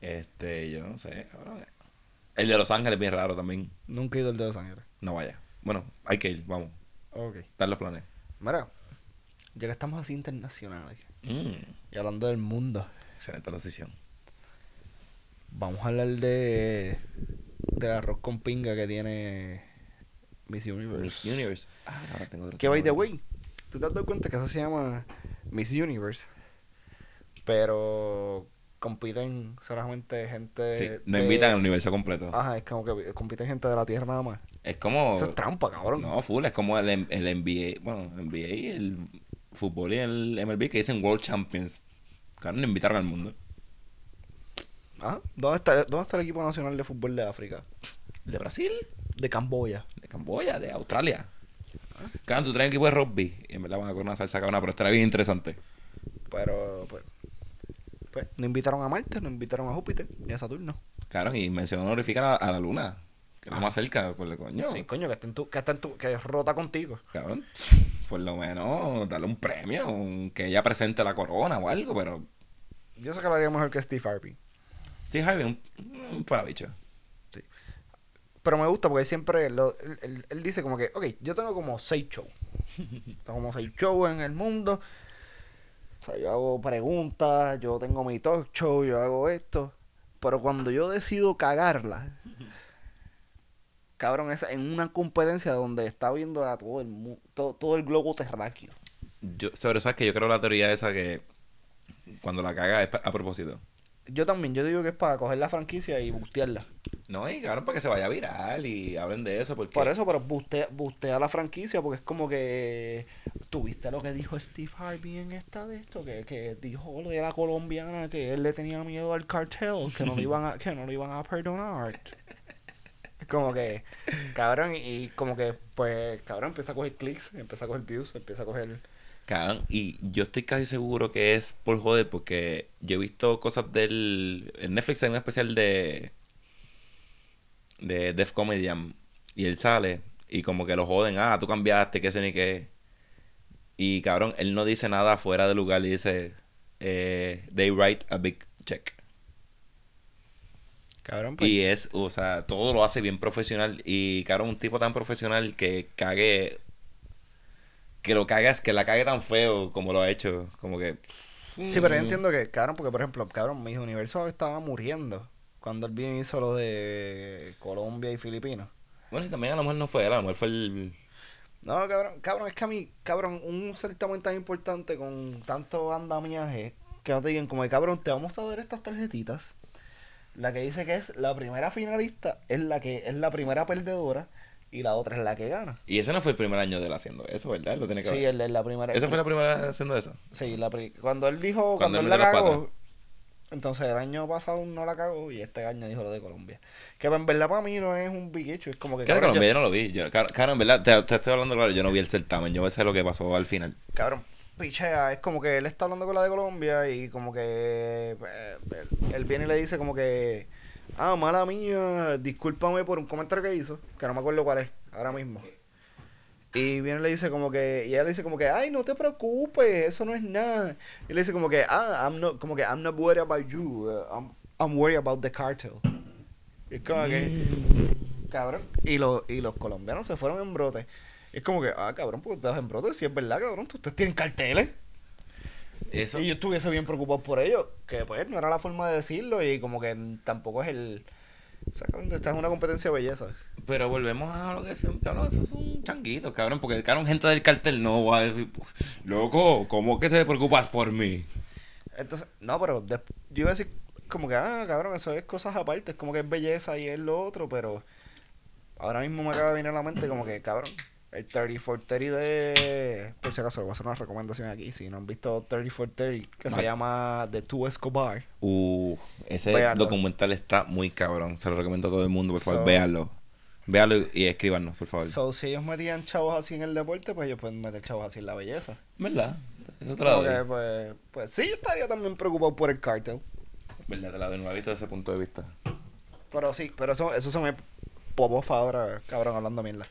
Este, yo no sé, cabrón. El de Los Ángeles es bien raro también. Nunca he ido el de Los Ángeles. No vaya. Bueno, hay que ir, vamos. Ok. Están los planes. Mira, ya que estamos así internacionales Mm, y hablando del mundo, excelente transición. vamos a hablar de. del arroz con pinga que tiene Miss Universe. Miss Universe. Ah, ahora tengo otro Que by the way, ¿tú te has dado cuenta que eso se llama Miss Universe? Pero compiten solamente gente. Sí, no de- invitan al universo completo. Ajá, es como que compiten gente de la tierra nada más. Es como. Eso es trampa, cabrón. No, full, es como el, el NBA. Bueno, el NBA el fútbol y el MLB que dicen World Champions. Claro, no invitaron al mundo. Ajá. ¿Dónde está, ¿Dónde está el equipo nacional de fútbol de África? De Brasil, De Camboya. de Camboya, de Australia. Claro, tú traes un equipo de rugby y en verdad van a correr una salsa cabrona, pero estará bien interesante. Pero, pues. Pues, no invitaron a Marte, no invitaron a Júpiter, ni a Saturno. Claro, y mencionó honorificar a, a la luna. Que es lo Ah. más cerca, por el coño. Sí, coño, que está en tu, que está en tu, que rota contigo. Cabrón, por lo menos darle un premio, un- que ella presente la corona o algo, pero Yo sé que lo haría mejor que Steve Harvey. Steve Harvey un, un parabicho. Pero me gusta porque siempre, lo, él, él- él dice como que, ok, yo tengo como seis shows. tengo como seis shows en el mundo. O sea, yo hago preguntas, yo tengo mi talk show, yo hago esto. Pero cuando yo decido cagarla, cabrón, es en una competencia donde está viendo a todo el mundo, todo, todo el globo terráqueo. Yo, sobre eso es que yo creo la teoría esa que cuando la caga es a propósito. Yo también, yo digo que es para coger la franquicia y bustearla. No, y cabrón, para que se vaya viral y hablen de eso, porque... Por eso, pero bustea, bustea la franquicia porque es como que... ¿Tuviste lo que dijo Steve Harvey en esta de esto? Que, que dijo lo de la colombiana, que él le tenía miedo al cartel, que no lo iban a, que no lo iban a perdonar. Como que, cabrón, y como que, pues, cabrón, empieza a coger clics, empieza a coger views, empieza a coger... Cabrón, y yo estoy casi seguro que es por joder, porque yo he visto cosas del... En Netflix hay un especial de... De Def Comedian, y él sale, y como que lo joden, ah, tú cambiaste, qué sé ni qué. Y cabrón, él no dice nada fuera de lugar, y dice, eh, they write a big check. Cabrón, pues, Y es, o sea, todo lo hace bien profesional. Y, cabrón, un tipo tan profesional que cague. Que lo cagas, que la cague tan feo como lo ha hecho. Como que. Sí, pero yo mm, entiendo que, cabrón, porque por ejemplo, cabrón, mis universos estaba muriendo cuando él bien hizo lo de Colombia y Filipinas. Bueno, y también a lo mejor no fue él, a lo mejor fue el. No, cabrón, cabrón, es que a mí, cabrón, un certamen tan importante con tanto andamiaje que no te digan como cabrón, te vamos a dar estas tarjetitas. La que dice que es la primera finalista es la que es la primera perdedora y la otra es la que gana. Y ese no fue el primer año de él haciendo eso, ¿verdad? Lo tiene que Sí, ver. él es la primera. ¿Esa fue la primera haciendo eso? Sí, la pri- cuando él dijo, Cuando cuando, él él la cagó, entonces el año pasado no la cagó y este año dijo lo de Colombia. Que en verdad para mí no es un big hecho, es como que Claro, Colombia yo- yo no lo vi. Yo, claro, claro, en verdad, te, te estoy hablando claro, yo no vi el certamen. Yo sé lo que pasó al final. cabrón, pichea, es como que él está hablando con la de Colombia y como que eh, él, él viene y le dice como que, ah, mala mía, discúlpame por un comentario que hizo, que no me acuerdo cuál es, ahora mismo. Y viene y le dice como que, y ella le dice como que, ay, no te preocupes, eso no es nada. Y le dice como que, ah, I'm not, como que, I'm not worried about you, uh, I'm, I'm worried about the cartel. Y es como que, cabrón. Y, los y los colombianos se fueron en brote. Es como que, ah, cabrón, porque ustedes en brote, si es verdad, cabrón, ustedes tienen carteles. Eso. Y yo estuviese bien preocupado por ello, que pues no era la forma de decirlo y como que tampoco es el... O sea, cabrón, esta es una competencia de belleza. Pero volvemos a lo que siempre cabrón, eso es un changuito, cabrón, porque cabrón, gente del cartel no va a decir, loco, ¿cómo que te preocupas por mí? Entonces, no, pero de- yo iba a decir como que, ah, cabrón, eso es cosas aparte, es como que es belleza y es lo otro, pero ahora mismo me acaba de venir a la mente como que, cabrón, el 30 for 30 de... Por si acaso, voy a hacer una recomendación aquí, si no han visto 30 for 30, que se Ma- llama The Two Escobar. Uh, ese Véanlo. documental está muy cabrón, se lo recomiendo a todo el mundo, por favor, So- véanlo. Véanlo y, escríbanos, por favor. So, si ellos metían chavos así en el deporte, pues ellos pueden meter chavos así en la belleza. ¿Verdad? Eso te Como doy. pues, pues sí, yo estaría también preocupado por el cartel. ¿Verdad? Te la doy, no visto desde ese punto de vista. Pero sí, pero eso, eso se me popó ahora, cabrón, hablando mierda.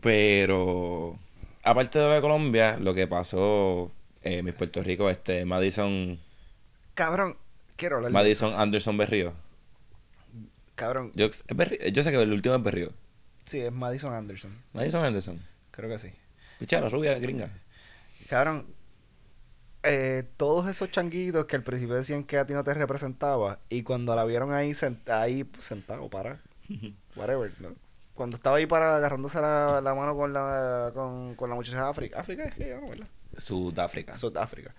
Pero, aparte de lo de Colombia, lo que pasó en mis Puerto Rico, este, Madison, Cabrón, quiero hablar de Madison Anderson Berrío. Cabrón, Yo, es Berrío- yo sé que el último es Berrío. sí, es Madison Anderson. Madison Anderson. Creo que sí. Pichara, rubia, gringa. Cabrón, eh, todos esos changuitos que al principio decían que a ti no te representaba y cuando la vieron ahí, sent- ahí pues, sentado, para, whatever, ¿no? Cuando estaba ahí para agarrándose la, la mano con la, con, con la muchacha de África. África es que llama, ¿verdad? Sudáfrica. Sudáfrica.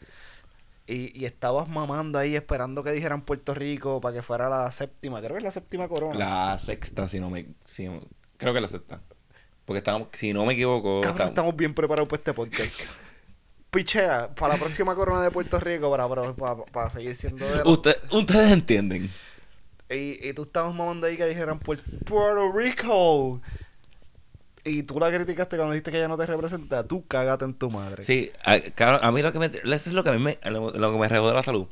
Y, y estabas mamando ahí esperando que dijeran Puerto Rico para que fuera la séptima, creo que es la séptima corona. La sexta, si no me... si creo que la sexta. Porque estamos, si no me equivoco... Cabrón, estamos- estamos bien preparados para este podcast. Pichea, para la próxima corona de Puerto Rico, para, para, para, para seguir siendo de Usted- ustedes entienden. Y, y tú estabas mamando ahí que dijeran Puer- Puerto Rico. Y tú la criticaste cuando dijiste que ella no te representa. Tú cágate en tu madre. Sí, a, a mí lo que me... Eso es lo que a mí me... Lo, lo que me regó de la salud.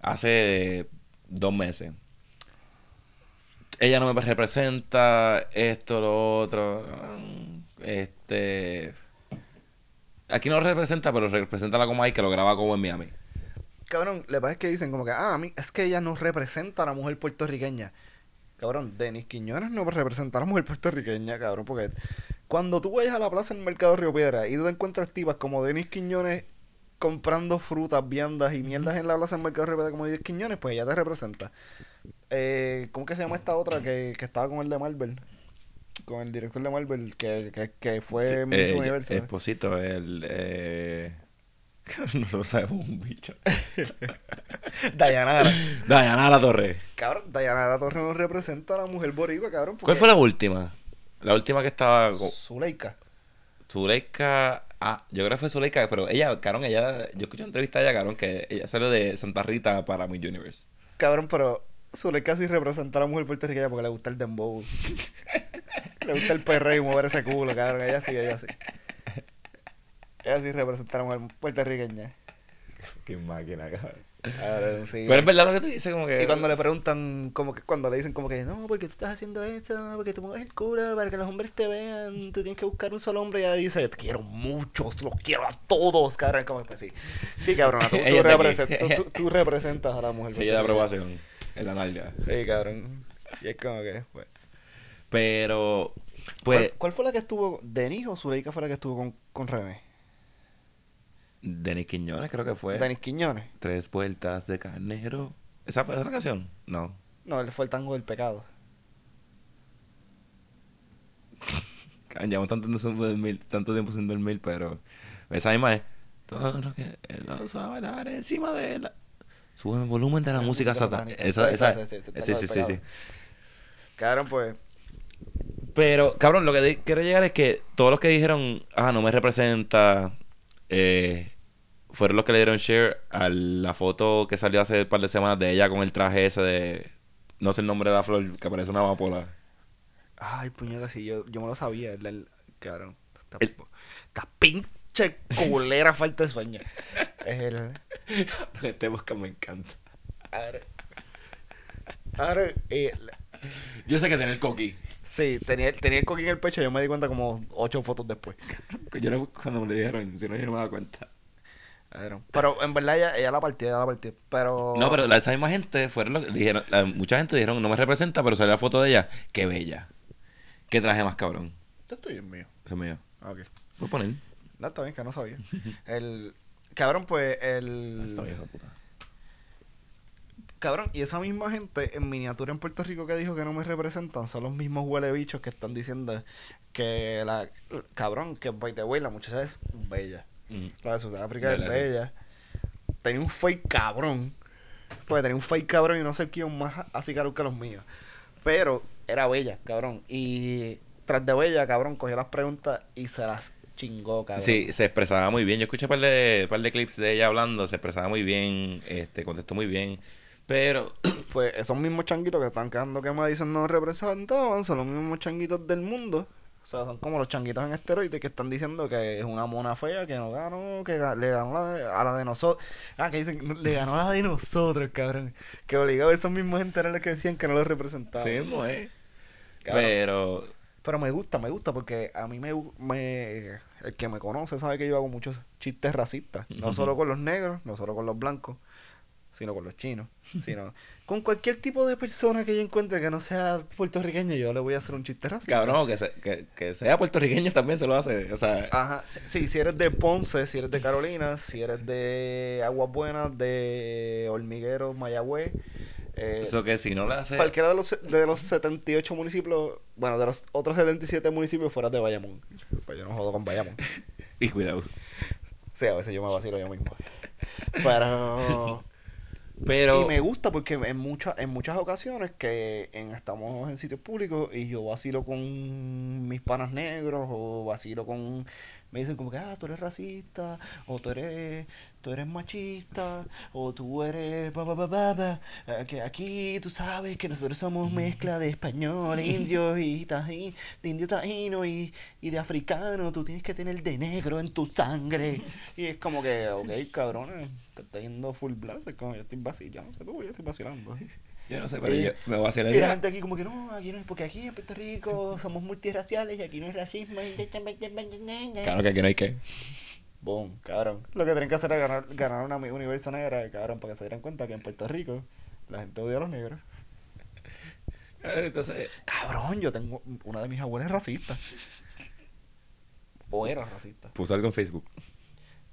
Hace dos meses. Ella no me representa, esto, lo otro. Este... Aquí no representa, pero representa la Comay que lo graba como en Miami. Cabrón, le pasa es que dicen como que, ah, a mí, es que ella no representa a la mujer puertorriqueña. Cabrón, Denis Quiñones no representa a la mujer puertorriqueña, cabrón, porque cuando tú vayas a la plaza del mercado Río Piedra y tú te encuentras tipas como Denis Quiñones comprando frutas, viandas y mierdas en la plaza del mercado Río Piedra como Denis Quiñones, pues ella te representa. Eh, ¿Cómo que se llama esta otra que, que estaba con el de Marvel? Con el director de Marvel que, que, que fue Sí, Miss eh, Universo. Esposito, el... Eh... no lo sabemos un bicho. Dayanara. Dayanara Torres. Cabrón, Dayanara Torres no representa a la mujer boricua, cabrón. ¿Cuál fue la última? La última que estaba... con- Zuleika. Zuleika. Ah, yo creo que fue Zuleika, pero ella, Caron, ella. Yo escuché una entrevista de ella, Caron, que ella salió de Santa Rita para Miss Universe. Cabrón, pero Zuleika sí representa a la mujer puertorriqueña porque le gusta el dembow. le gusta el perreo y mover ese culo, cabrón. Ella sí, ella sí. Ella sí representa a la mujer puertorriqueña. Qué máquina, cabrón. Sí. Pero es verdad lo que tú dices, como que. Y cuando le preguntan, como que cuando le dicen como que no, porque tú estás haciendo eso, porque tú mueves el culo para que los hombres te vean, tú tienes que buscar un solo hombre y ella dice, te quiero muchos, los quiero a todos, cabrón, como que pues sí. Sí, cabrón, tú, tú, representas, tú, tú representas a la mujer. De puertorriqueña. aprobación. En la nalga. Sí, cabrón. Y es como que, pues. Pero. ¿Cuál, Pues. cuál fue la que estuvo, Denis o Zuleika fue la que estuvo con, con René? Denis Quiñones, creo que fue. Denis Quiñones. Tres vueltas de carnero. ¿Esa fue otra canción? No. No, él fue el tango del pecado. Llevamos tanto, tanto tiempo sin dormir, pero. Esa misma es. Todo lo que. Vamos a bailar encima de la. Sube el volumen de la, La música música satánica. Esa, Esa, esa, esa, sí, sí, sí, sí. Cabrón, pues. Pero, cabrón, lo que quiero llegar es que todos los que dijeron, ah, no me representa, eh, fueron los que le dieron share a la foto que salió hace un par de semanas de ella con el traje ese de, no sé el nombre de la flor, que parece una amapola. Ay, puñeta, sí, yo, yo me lo sabía. El, el- cabrón. Esta, El- esta pinche culera falta de sueño. Es el. este busca me encanta. Ahora. Ahora, eh, Yo sé que tiene el coqui. Sí, tenía, tenía el coquín en el pecho. Yo me di cuenta como ocho fotos después. Yo no, cuando me lo dijeron, si no, yo no me daba cuenta. Pero en verdad ella, ella la partió, ella la partió. Pero. No, pero la, esa misma gente fueron los que dijeron, la- mucha gente dijeron, no me representa, pero salió la foto de ella, qué bella. ¿Qué traje más cabrón? Este es tuyo es mío. Ese es mío. Ah, ok. Voy a poner. No, está bien, que no sabía. El. Cabrón, pues el. Esta vieja puta. Cabrón, y esa misma gente en miniatura en Puerto Rico que dijo que no me representan son los mismos huele bichos que están diciendo que la. Cabrón, que by the way, la muchacha es bella. Mm. La de Sudáfrica es bella. Tenía un fake cabrón. Porque tenía un fake cabrón y no sé quién más así caro que los míos. Pero era bella, cabrón. Y tras de bella, cabrón, cogió las preguntas y se las chingó, cabrón. Sí, se expresaba muy bien. Yo escuché un par de, par de clips de ella hablando, se expresaba muy bien, este, contestó muy bien. Pero, Pues esos mismos changuitos que están quedando que Madison no representaban son los mismos changuitos del mundo. O sea, son como los changuitos en esteroides que están diciendo que es una mona fea, que no ganó, que ga- le ganó la de- a la de nosotros. Ah, que dicen, le ganó a la de nosotros, cabrón. Que obligado a esos mismos los que decían que no lo representaban. sí, no es. Cabrón. Pero, Pero me gusta, me gusta porque a mí me, me el que me conoce sabe que yo hago muchos chistes racistas, no solo con los negros, no solo con los blancos, sino con los chinos, sino con cualquier tipo de persona que yo encuentre que no sea puertorriqueño, yo le voy a hacer un chiste racista. cabrón, que, se- que, que sea puertorriqueño también se lo hace. O sea, Ajá, sí, si eres de Ponce, si eres de Carolina, si eres de Aguas Buenas, de Hormigueros, Mayagüez, eh, eso que si no le hace. cualquiera de los, de los 78 municipios, bueno, de los otros 77 municipios fuera de Bayamón. Pues yo no jodo con Bayamón. Y cuidado. Sí, a veces yo me vacilo yo mismo. Pero... Pero, Y me gusta porque en muchas en muchas ocasiones que en, estamos en sitios públicos y yo vacilo con mis panas negros o vacilo con me dicen como que ah tú eres racista o tú eres tú eres machista o tú eres ba, ba. Eh, que aquí tú sabes que nosotros somos mezcla de español indio y tají, de indio tajino y, y de africano tú tienes que tener de negro en tu sangre y es como que ok cabrones te está yendo full blast es como yo estoy vacilando no sé tú yo estoy vacilando yo no sé, pero yo me voy a hacer y la el gente aquí como que no, aquí no es porque aquí en Puerto Rico somos multirraciales y aquí no es racismo. Claro que aquí no hay que. Boom, cabrón. Lo que tienen que hacer es ganar, ganar una universo negra, cabrón, para que se dieran cuenta que en Puerto Rico la gente odia a los negros. Entonces, Cabrón, yo tengo una de mis abuelas es racista. O era racista. puso algo en Facebook.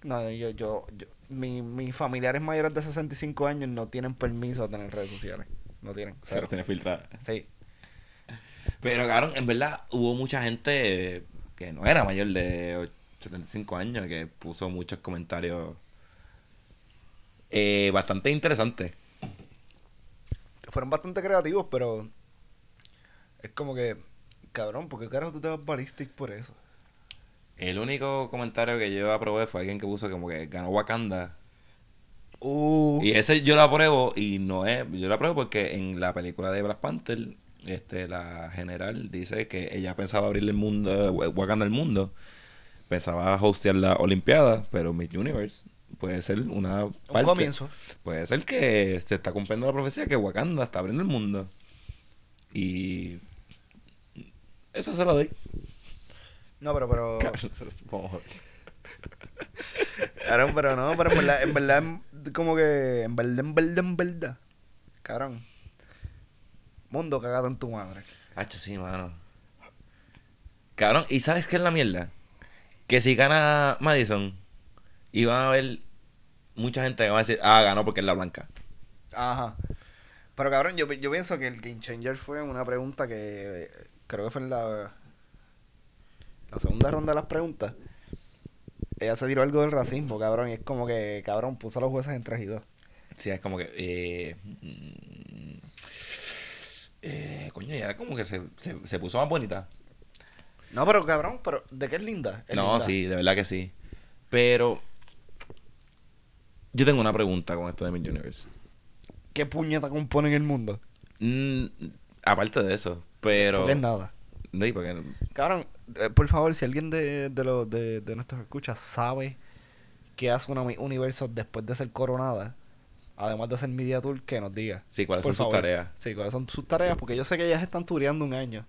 No, yo, yo, yo mi, mis familiares mayores de 65 años no tienen permiso de tener redes sociales. No tienen. Se Cero. lo tiene filtrada. Sí. Pero, cabrón, en verdad hubo mucha gente que no era mayor de 75 años que puso muchos comentarios eh, bastante interesantes. fueron bastante creativos, pero es como que, cabrón, ¿por qué carajo tú te vas ballistic por eso? El único comentario que yo aprobé fue alguien que puso como que ganó Wakanda. Uh, Y ese yo lo apruebo y no es, yo lo apruebo porque en la película de Black Panther, este, la general dice que ella pensaba abrirle el mundo, Wakanda el mundo, pensaba hostear la Olimpiada, pero Miss Universe puede ser una un parte. comienzo. Puede ser que se está cumpliendo la profecía que Wakanda está abriendo el mundo. Y eso se lo doy. No, pero, pero, Cabrón, pero no, pero en verdad, en verdad, como que, en verdad, en verdad, en verdad, cabrón, mundo cagado en tu madre. Hacho, sí, mano. Cabrón, ¿y sabes qué es la mierda? Que si gana Madison, iban a haber mucha gente que va a decir, ah, ganó porque es la blanca. Ajá. Pero cabrón, yo, yo pienso que el Game Changer fue una pregunta que eh, creo que fue en la, la segunda ronda de las preguntas. Ella se tiró algo del racismo, cabrón, y es como que, cabrón, puso a los jueces en 3 y 2. Sí, es como que. Eh, mm, eh, coño, ya como que se, se, se puso más bonita. No, pero cabrón, pero ¿de qué es linda? Es No, linda. sí, de verdad que sí. Pero. Yo tengo una pregunta con esto de Miss Universe. ¿Qué puñeta componen el mundo? Mm, aparte de eso, pero. Porque es nada. No, y porque Cabrón, eh, por favor, si alguien de, de, los de, de nuestros escuchas sabe qué hace una universo después de ser coronada, además de hacer media tour, que nos diga. Sí, ¿cuáles Por son sus tareas? Sí, cuáles son sus tareas, porque yo sé que ellas están tureando un año.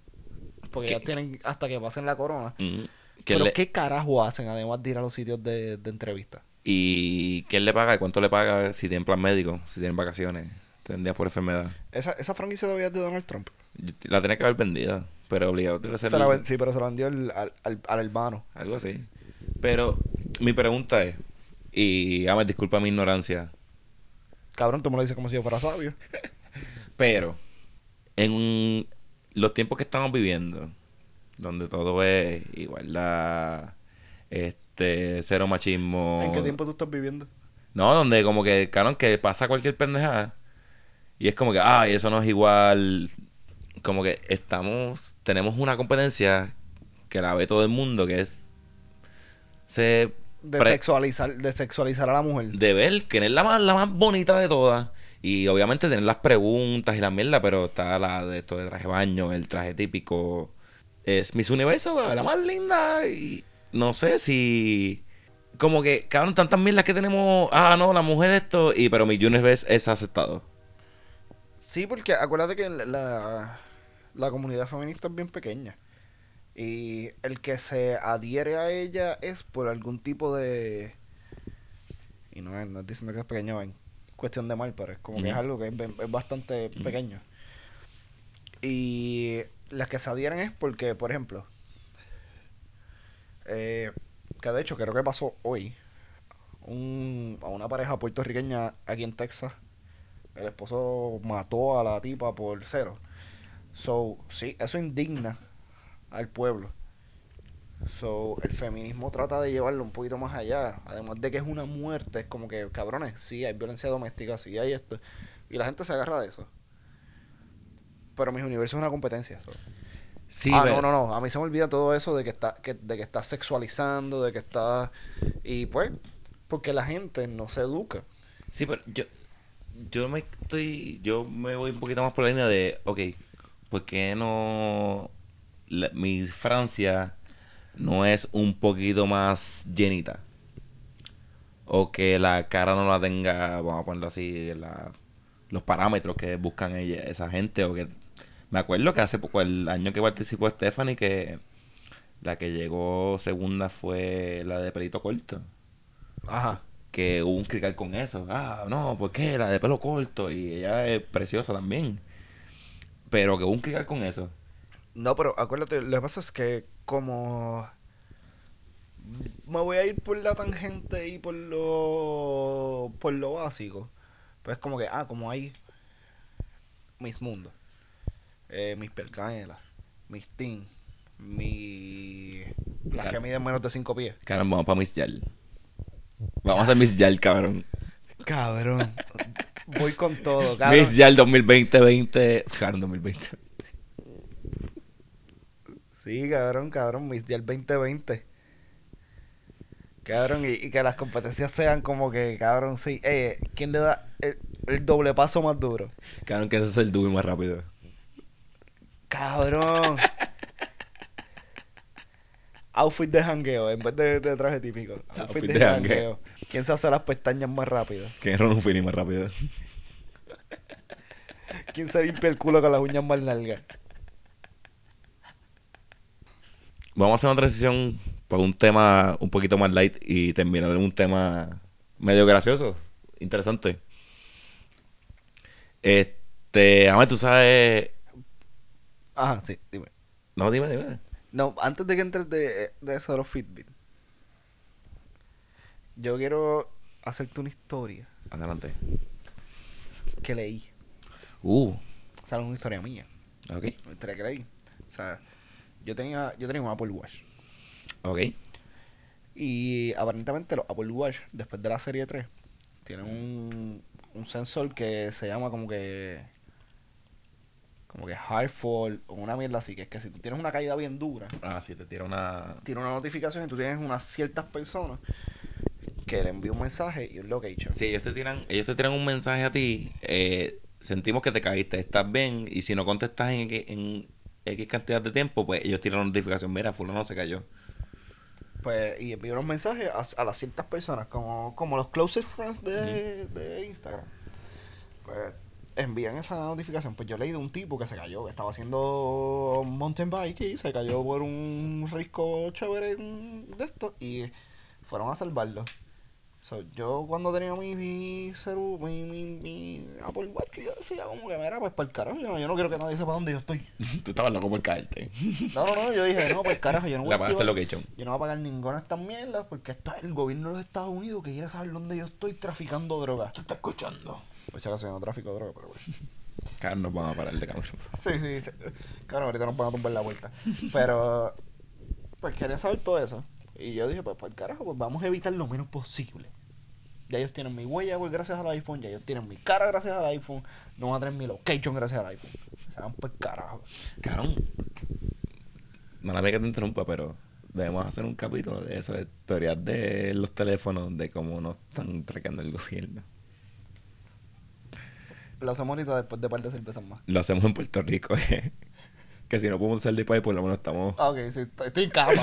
Porque ¿Qué? ellas tienen hasta que pasen la corona. Mm, ¿quién Pero le- ¿qué carajo hacen además de ir a los sitios de, de entrevista? ¿Y quién le paga? ¿Y cuánto le paga si tienen plan médico? Si tienen vacaciones. Tendrías por enfermedad. Esa, esa franquicia todavía es de Donald Trump. La tenía que haber vendida. pero obligado debe ser la sí, pero se lo vendió al, al, al, al hermano. algo así. Pero mi pregunta es, y Amer, disculpa mi ignorancia, Cabrón, tú me lo dices como si yo fuera sabio. pero en los tiempos que estamos viviendo, donde todo es igualdad, este, cero machismo. ¿En qué tiempo tú estás viviendo? No, donde como que, cabrón, que pasa cualquier pendejada. Y es como que, ay, eso no es igual. Como que estamos, tenemos una competencia que la ve todo el mundo, que es se De, sexualizar, de sexualizar a la mujer. de ver quién es la más, la más bonita de todas. Y obviamente tener las preguntas y la mierda, pero está la de esto de traje baño, el traje típico. Es Miss Universo, la más linda. Y no sé si. Como que, cabrón, tantas mierdas que tenemos. Ah, no, la mujer esto. Y pero Miss Universe es aceptado. Sí, porque acuérdate que la, la comunidad feminista es bien pequeña. Y el que se adhiere a ella es por algún tipo de... Y no no diciendo que es pequeño en cuestión de mal, pero es como que es algo que es, bastante pequeño. Y las que se adhieren es porque, por ejemplo, eh, que de hecho creo que pasó hoy, un, a una pareja puertorriqueña aquí en Texas, el esposo mató a la tipa por cero. So, sí, eso indigna al pueblo. So, el feminismo trata de llevarlo un poquito más allá. Además de que es una muerte, es como que, cabrones, sí hay violencia doméstica, sí hay esto. Y la gente se agarra de eso. Pero mis universos es una competencia. so. Sí, ah, pero- no, no, no. A mí se me olvida todo eso de que está, que, de que está sexualizando, de que está. Y pues, porque la gente no se educa. Sí, pero yo, yo me estoy, yo me voy un poquito más por la línea de, ok, ¿por qué no la- mi Francia no es un poquito más llenita? O que la cara no la tenga, vamos a ponerlo así, la- los parámetros que buscan ella, esa gente, o que me acuerdo que hace poco, el año que participó Stephanie, que la que llegó segunda fue la de pelito corto Ajá. que hubo un crical con eso. Ah, no, ¿por qué? La de pelo corto y ella es preciosa también. Pero que hubo un crical con eso. No, pero acuérdate, lo que pasa es que como me voy a ir por la tangente y por lo por lo básico, pues como que, ah, como hay mis mundos, eh, mis percanelas, mis team, mi las que Claro. miden menos de 5 pies. Cabrón, vamos para Miss Yal. Vamos a hacer Miss Yal, cabrón. Cabrón. Voy con todo, cabrón. Miss Yal 2020-20. Cabrón, 2020. Sí, cabrón, cabrón, Miss Dial 2020. Cabrón, y, y que las competencias sean como que, cabrón, sí. Eh, ¿Quién le da el, el doble paso más duro? Cabrón, que ese es el dúo más rápido. Cabrón. Outfit de jangueo en vez de, de traje típico. Outfit, Outfit de, de jangueo. ¿Quién se hace las pestañas más rápido? Que es Ron Fini más rápido. ¿Quién se limpia el culo con las uñas más largas? Vamos a hacer una transición para un tema un poquito más light y terminar en un tema medio gracioso, interesante. Este, además tú sabes... Ajá, sí, dime. No, dime, dime. No, antes de que entres de, de eso de los Fitbit, yo quiero hacerte una historia Adelante. que leí. Uh, O sea, no es una historia mía. ok, Una historia que leí. O sea, yo tenía, yo tenía un Apple Watch. ok. Y aparentemente los Apple Watch, después de la serie 3, tienen un, un sensor que se llama como que. Como que hard fall o una mierda así. Que es que si tú tienes una caída bien dura, Ah, sí, te tira una... tiene una notificación y tú tienes unas ciertas personas que le envían un mensaje y un location. Sí, ellos te tiran, ellos te tiran un mensaje a ti, eh, sentimos que te caíste, estás bien, y si no contestas en, en X cantidad de tiempo, pues ellos tiran una notificación, mira, fulano se cayó. Pues, y envían un mensaje a, a las ciertas personas, como, como los closest friends de, de Instagram. Pues envían esa notificación. Pues yo leí de un tipo que se cayó, que estaba haciendo mountain bike y se cayó por un risco chévere de esto y fueron a salvarlo. So, yo cuando tenía mi, mi, celu- mi, mi, mi Apple Watch, yo decía como que, mira, pues para el carajo, yo, yo no quiero que nadie sepa dónde yo estoy. Tú estabas loco por caerte. No, no, no, yo dije, no, pues el carajo, yo no voy a location. Yo no voy a pagar ninguna de estas mierdas porque esto es el gobierno de los Estados Unidos que quiere saber dónde yo estoy traficando droga. Tú estás escuchando. Por si acaso yo no trafico droga, pero bueno. Claro, nos vamos a parar de cabrón. Sí, sí, sí. Claro, ahorita nos van a tumbar la vuelta. Pero, pues quería saber todo eso. Y yo dije, pues para el carajo, pues vamos a evitar lo menos posible. Ya ellos tienen mi huella pues, gracias al iPhone, ya ellos tienen mi cara gracias al iPhone, no van a tener mi location gracias al iPhone. Se van por carajo. Cabrón. Mala mía que te interrumpa, pero debemos hacer un capítulo de eso, de teorías de los teléfonos, de cómo nos están traqueando el gobierno. Lo hacemos ahorita después de par de cervezas más. Lo hacemos en Puerto Rico, eh. que si no podemos usar después, por lo menos estamos... Ah, ok, sí, estoy, estoy en cama.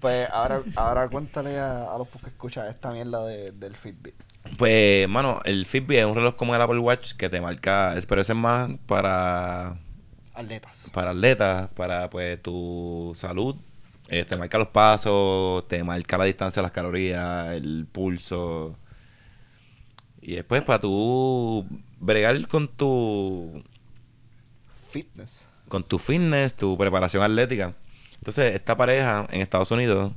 pues ahora, ahora cuéntale a, a los que escuchan esta mierda de, del Fitbit. Pues, mano, el Fitbit es un reloj como el Apple Watch que te marca, pero ese es más para, Atletas. para atletas, para pues tu salud. Eh, te marca los pasos, te marca la distancia, las calorías, el pulso. Y después para tu bregar con tu Fitness. con tu fitness, tu preparación atlética. Entonces, esta pareja en Estados Unidos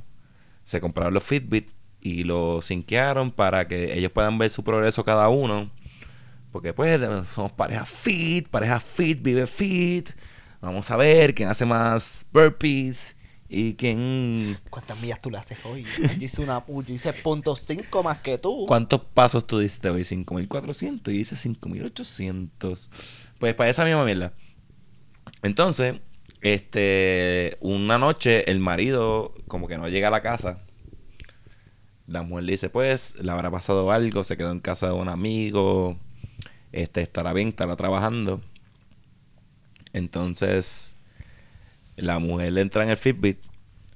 se compraron los Fitbit y los sinquearon para que ellos puedan ver su progreso cada uno. Porque pues somos pareja fit, pareja fit, vive fit. Vamos a ver quién hace más burpees y quién... ¿Cuántas millas tú le haces hoy? Yo hice una yo hice punto cinco más que tú. ¿Cuántos pasos tú diste hoy? 5.400 y dice 5.800. Pues para esa misma mierda. Entonces, este, una noche el marido como que no llega a la casa. La mujer le dice, pues, le habrá pasado algo, se quedó en casa de un amigo, este, estará bien, estará trabajando. Entonces, la mujer entra en el Fitbit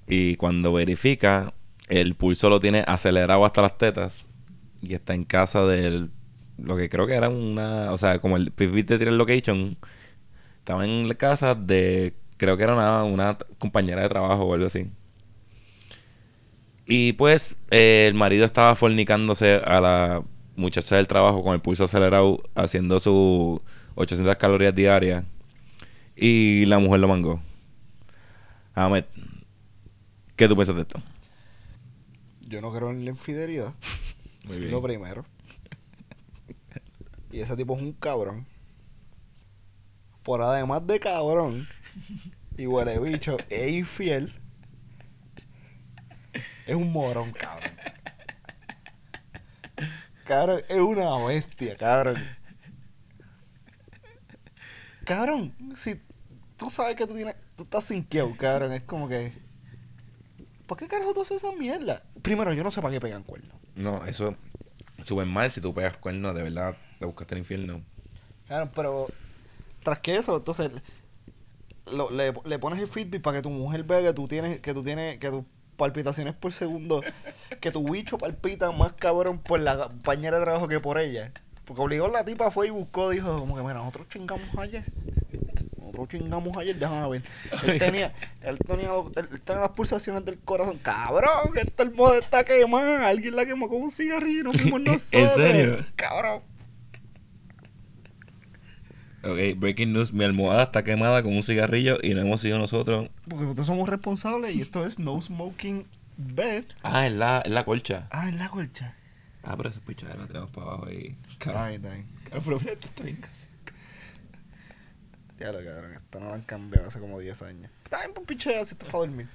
y cuando verifica, el pulso lo tiene acelerado hasta las tetas y está en casa del lo que creo que era una, o sea, como el Fitbit te tira el location, estaba en la casa de creo que era una, una compañera de trabajo o algo así. Y pues eh, el marido estaba fornicándose a la muchacha del trabajo con el pulso acelerado haciendo sus 800 calorías diarias y la mujer lo mangó. Ahmed, ¿qué tú piensas de esto? Yo no creo en la infidelidad. Muy es bien. lo primero. Y ese tipo es un cabrón. Por además de cabrón y huele bicho, es infiel. Es un morón, cabrón. Cabrón, es una bestia, cabrón. Cabrón, si tú sabes que tú tienes, tú estás sin cabrón, es como que. ¿Por qué carajo tú haces esa mierda? Primero, yo no sé para qué pegan cuernos. No, eso sube mal si tú pegas cuernos, de verdad te buscaste el infierno. Claro, pero tras que eso, entonces lo- le, le pones el Fitbit para que tu mujer vea que tú tienes, que tú tienes, que tus palpitaciones por segundo, que tu bicho palpita más cabrón por la compañera de trabajo que por ella. Porque obligó la tipa fue y buscó, dijo como que mira, nosotros chingamos ayer. Nosotros chingamos ayer, déjame ver. Él tenía, él tenía, lo- él tenía las pulsaciones del corazón. Cabrón, esta almohada está quemada. Alguien la quemó con un cigarrillo y no fuimos ¿En nosotros. serio? Cabrón. Ok, breaking news, mi almohada está quemada con un cigarrillo y no hemos sido nosotros. Porque nosotros somos responsables y esto es no smoking bed. Ah, es la, es la colcha. Ah, en la colcha. Ah, pero esa pichadera la tiramos para abajo y... Está bien, está bien. Pero mira, esto está bien casi. Ya lo cabrón, esto no lo han cambiado hace como 10 años. Está bien, pues pinche, si esto es para dormir.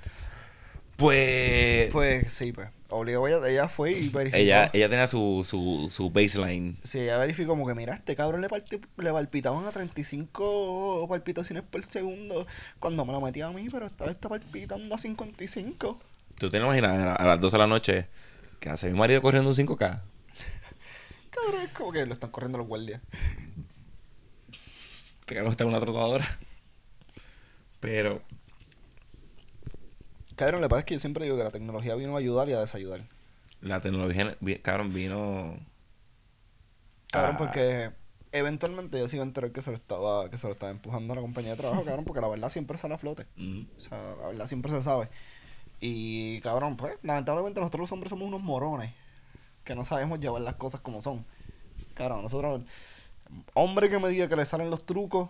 Pues... Pues sí, pues. Obligó ella, ella fue y verificó. ella, ella tenía su, su, su baseline. Sí, ella verificó como que, mira, este cabrón le, le palpitaban a 35 palpitaciones por segundo cuando me lo metía a mí, pero esta vez está palpitando a 55. ¿Tú te imaginas a, las 12 de la noche que hace mi marido corriendo un 5K? Cabrón, es como que lo están corriendo los guardias. Este cabrón está en una trotadora. Pero... Cabrón, le pasa es que yo siempre digo que la tecnología vino a ayudar y a desayudar. La tecnología, cabrón, vino... Cabrón, porque eventualmente yo sí iba a enterar que se lo estaba, que se lo estaba empujando a la compañía de trabajo, cabrón, porque la verdad siempre sale a flote. Mm. O sea, la verdad siempre se sabe. Y cabrón, pues, lamentablemente nosotros los hombres somos unos morones. que no sabemos llevar las cosas como son. Claro, nosotros, hombre que me diga que le salen los trucos,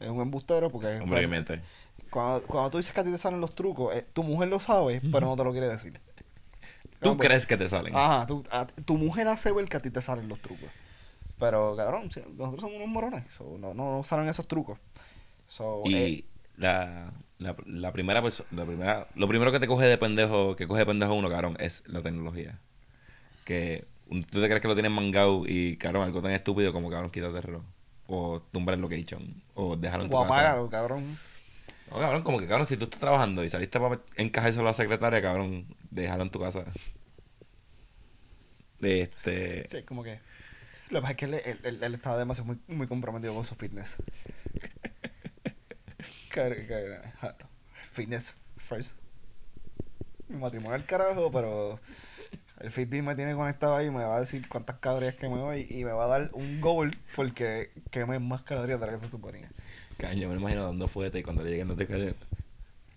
es un embustero porque... Hombre, pues, que miente. Cuando, cuando tú dices que a ti te salen los trucos, eh, tu mujer lo sabe, pero no te lo quiere decir. ¿Tú Hombre, crees que te salen? Ajá, tu, a- tu mujer hace ver que a ti te salen los trucos. Pero, cabrón, nosotros somos unos morones. so, no, no salen esos trucos. So, Y eh, la, la, la primera la primera, lo primero que te coge de pendejo, que coge de pendejo uno, cabrón, es la tecnología. Que tú te crees que lo tienes mangado y, cabrón, algo tan estúpido como, cabrón, quítate el reloj. O tumbar el location. O déjalo en tu o casa. apágalo, cabrón. No, cabrón, como que, cabrón, si tú estás trabajando y saliste para encajárselo a la secretaria, cabrón, déjalo en tu casa. Este... Sí, como que. Lo que pasa es que él, él- él- él estaba demasiado muy, muy comprometido con su fitness. Cabrón, cabrón, fitness first. Mi matrimonio al carajo, pero el Fitbit me tiene conectado ahí y me va a decir cuántas calorías quemé hoy y me va a dar un goal porque quemé más calorías de las que se suponía. Caño, yo me imagino dando fuerte y cuando le lleguen no te cae.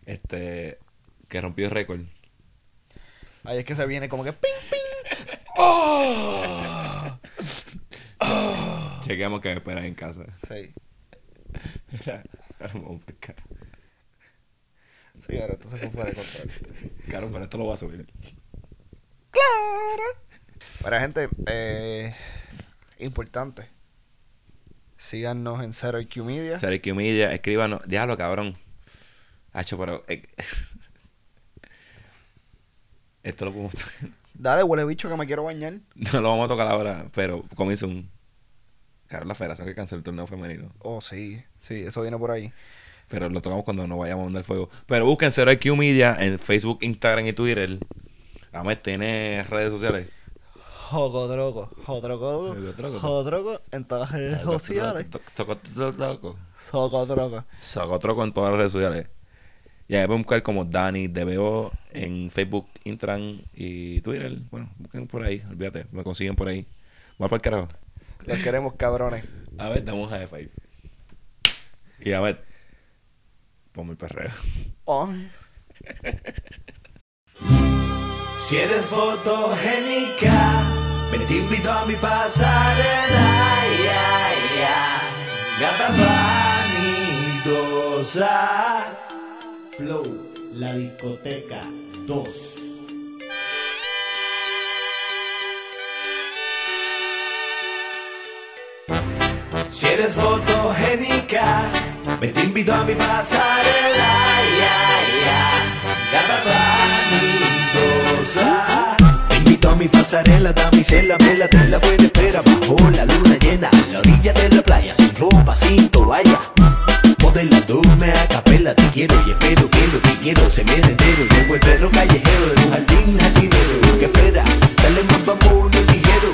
Este. Que rompió el récord. Ahí es que se viene como que ping, ping. ¡Oh! Chequeamos que me esperan en casa. Sí, Era. Acá. sí, ahora esto se fue fuera de control. Claro, pero esto lo voy a subir. ¡Claro! Para gente, eh, importante. Síganos en Zero IQ Media. Sergio que Media, escríbanos. Déjalo, cabrón. Hacho, pero. eh, esto lo podemos. Dale, huele bicho que me quiero bañar. no lo vamos a tocar ahora, pero comienza un. Claro, la federación que canceló el torneo femenino. Oh, sí, sí, eso viene por ahí. Pero lo tocamos cuando nos vayamos a mandar fuego. Pero busquen Zero IQ Media en Facebook, Instagram y Twitter. Ahmed tiene redes sociales. Jodrogo, jodrogo, Jodrogo. en todas las redes sociales. Jodrogo. Socotroco en todas las redes sociales. Y ahí pueden buscar como Dani DBO en Facebook, Instagram y Twitter. Bueno, busquen por ahí, olvídate, me consiguen por ahí. Voy para el carajo. Los queremos cabrones. A ver, damos un high five. Y a ver, ponme el perreo. Ay. Si eres fotogénica, me te invito a mi pasarela. Ya, ya. Gata vanidosa. Flow, la discoteca 2. Si eres fotogénica, me te invito a mi pasarela. Ya, ya. Gata pasarela, damisela, me la te la buena espera bajo la luna llena, a la orilla de la playa, sin ropa, sin toalla. Modelándome a capela, te quiero y espero que lo que quiero se me entero. Llevo el perro callejero de un jardín jardinero. ¿Qué espera? Dale más vamos ligero.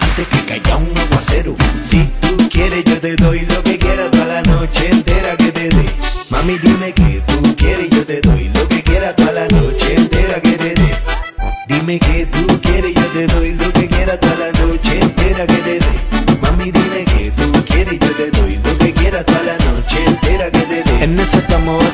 Antes que caiga un aguacero. Si tú quieres, yo te doy lo que quieras toda la noche entera que te dé. Mami, dime que tú quieres, yo te doy lo que quieras toda la noche entera que te dé. Dime que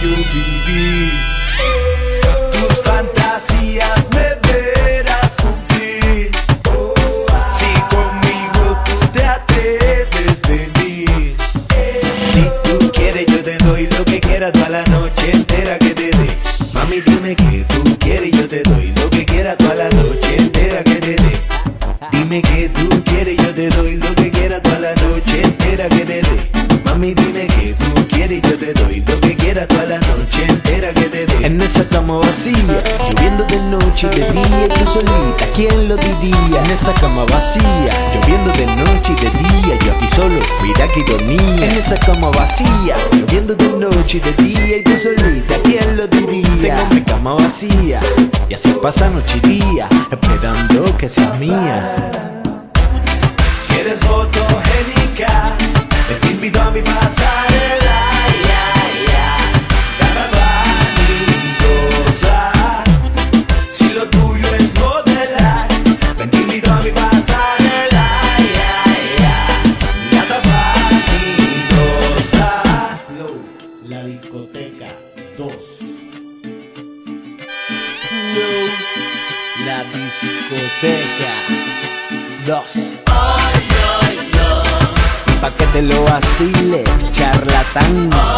Haré yo esa cama vacía, lloviendo de noche y de día, y tú solita, ¿quién lo diría? Tengo mi cama vacía, y así pasa noche y día, esperando que seas mía. Si eres fotogénica, te invito a mi pasarela. Te lo vacile, charlatán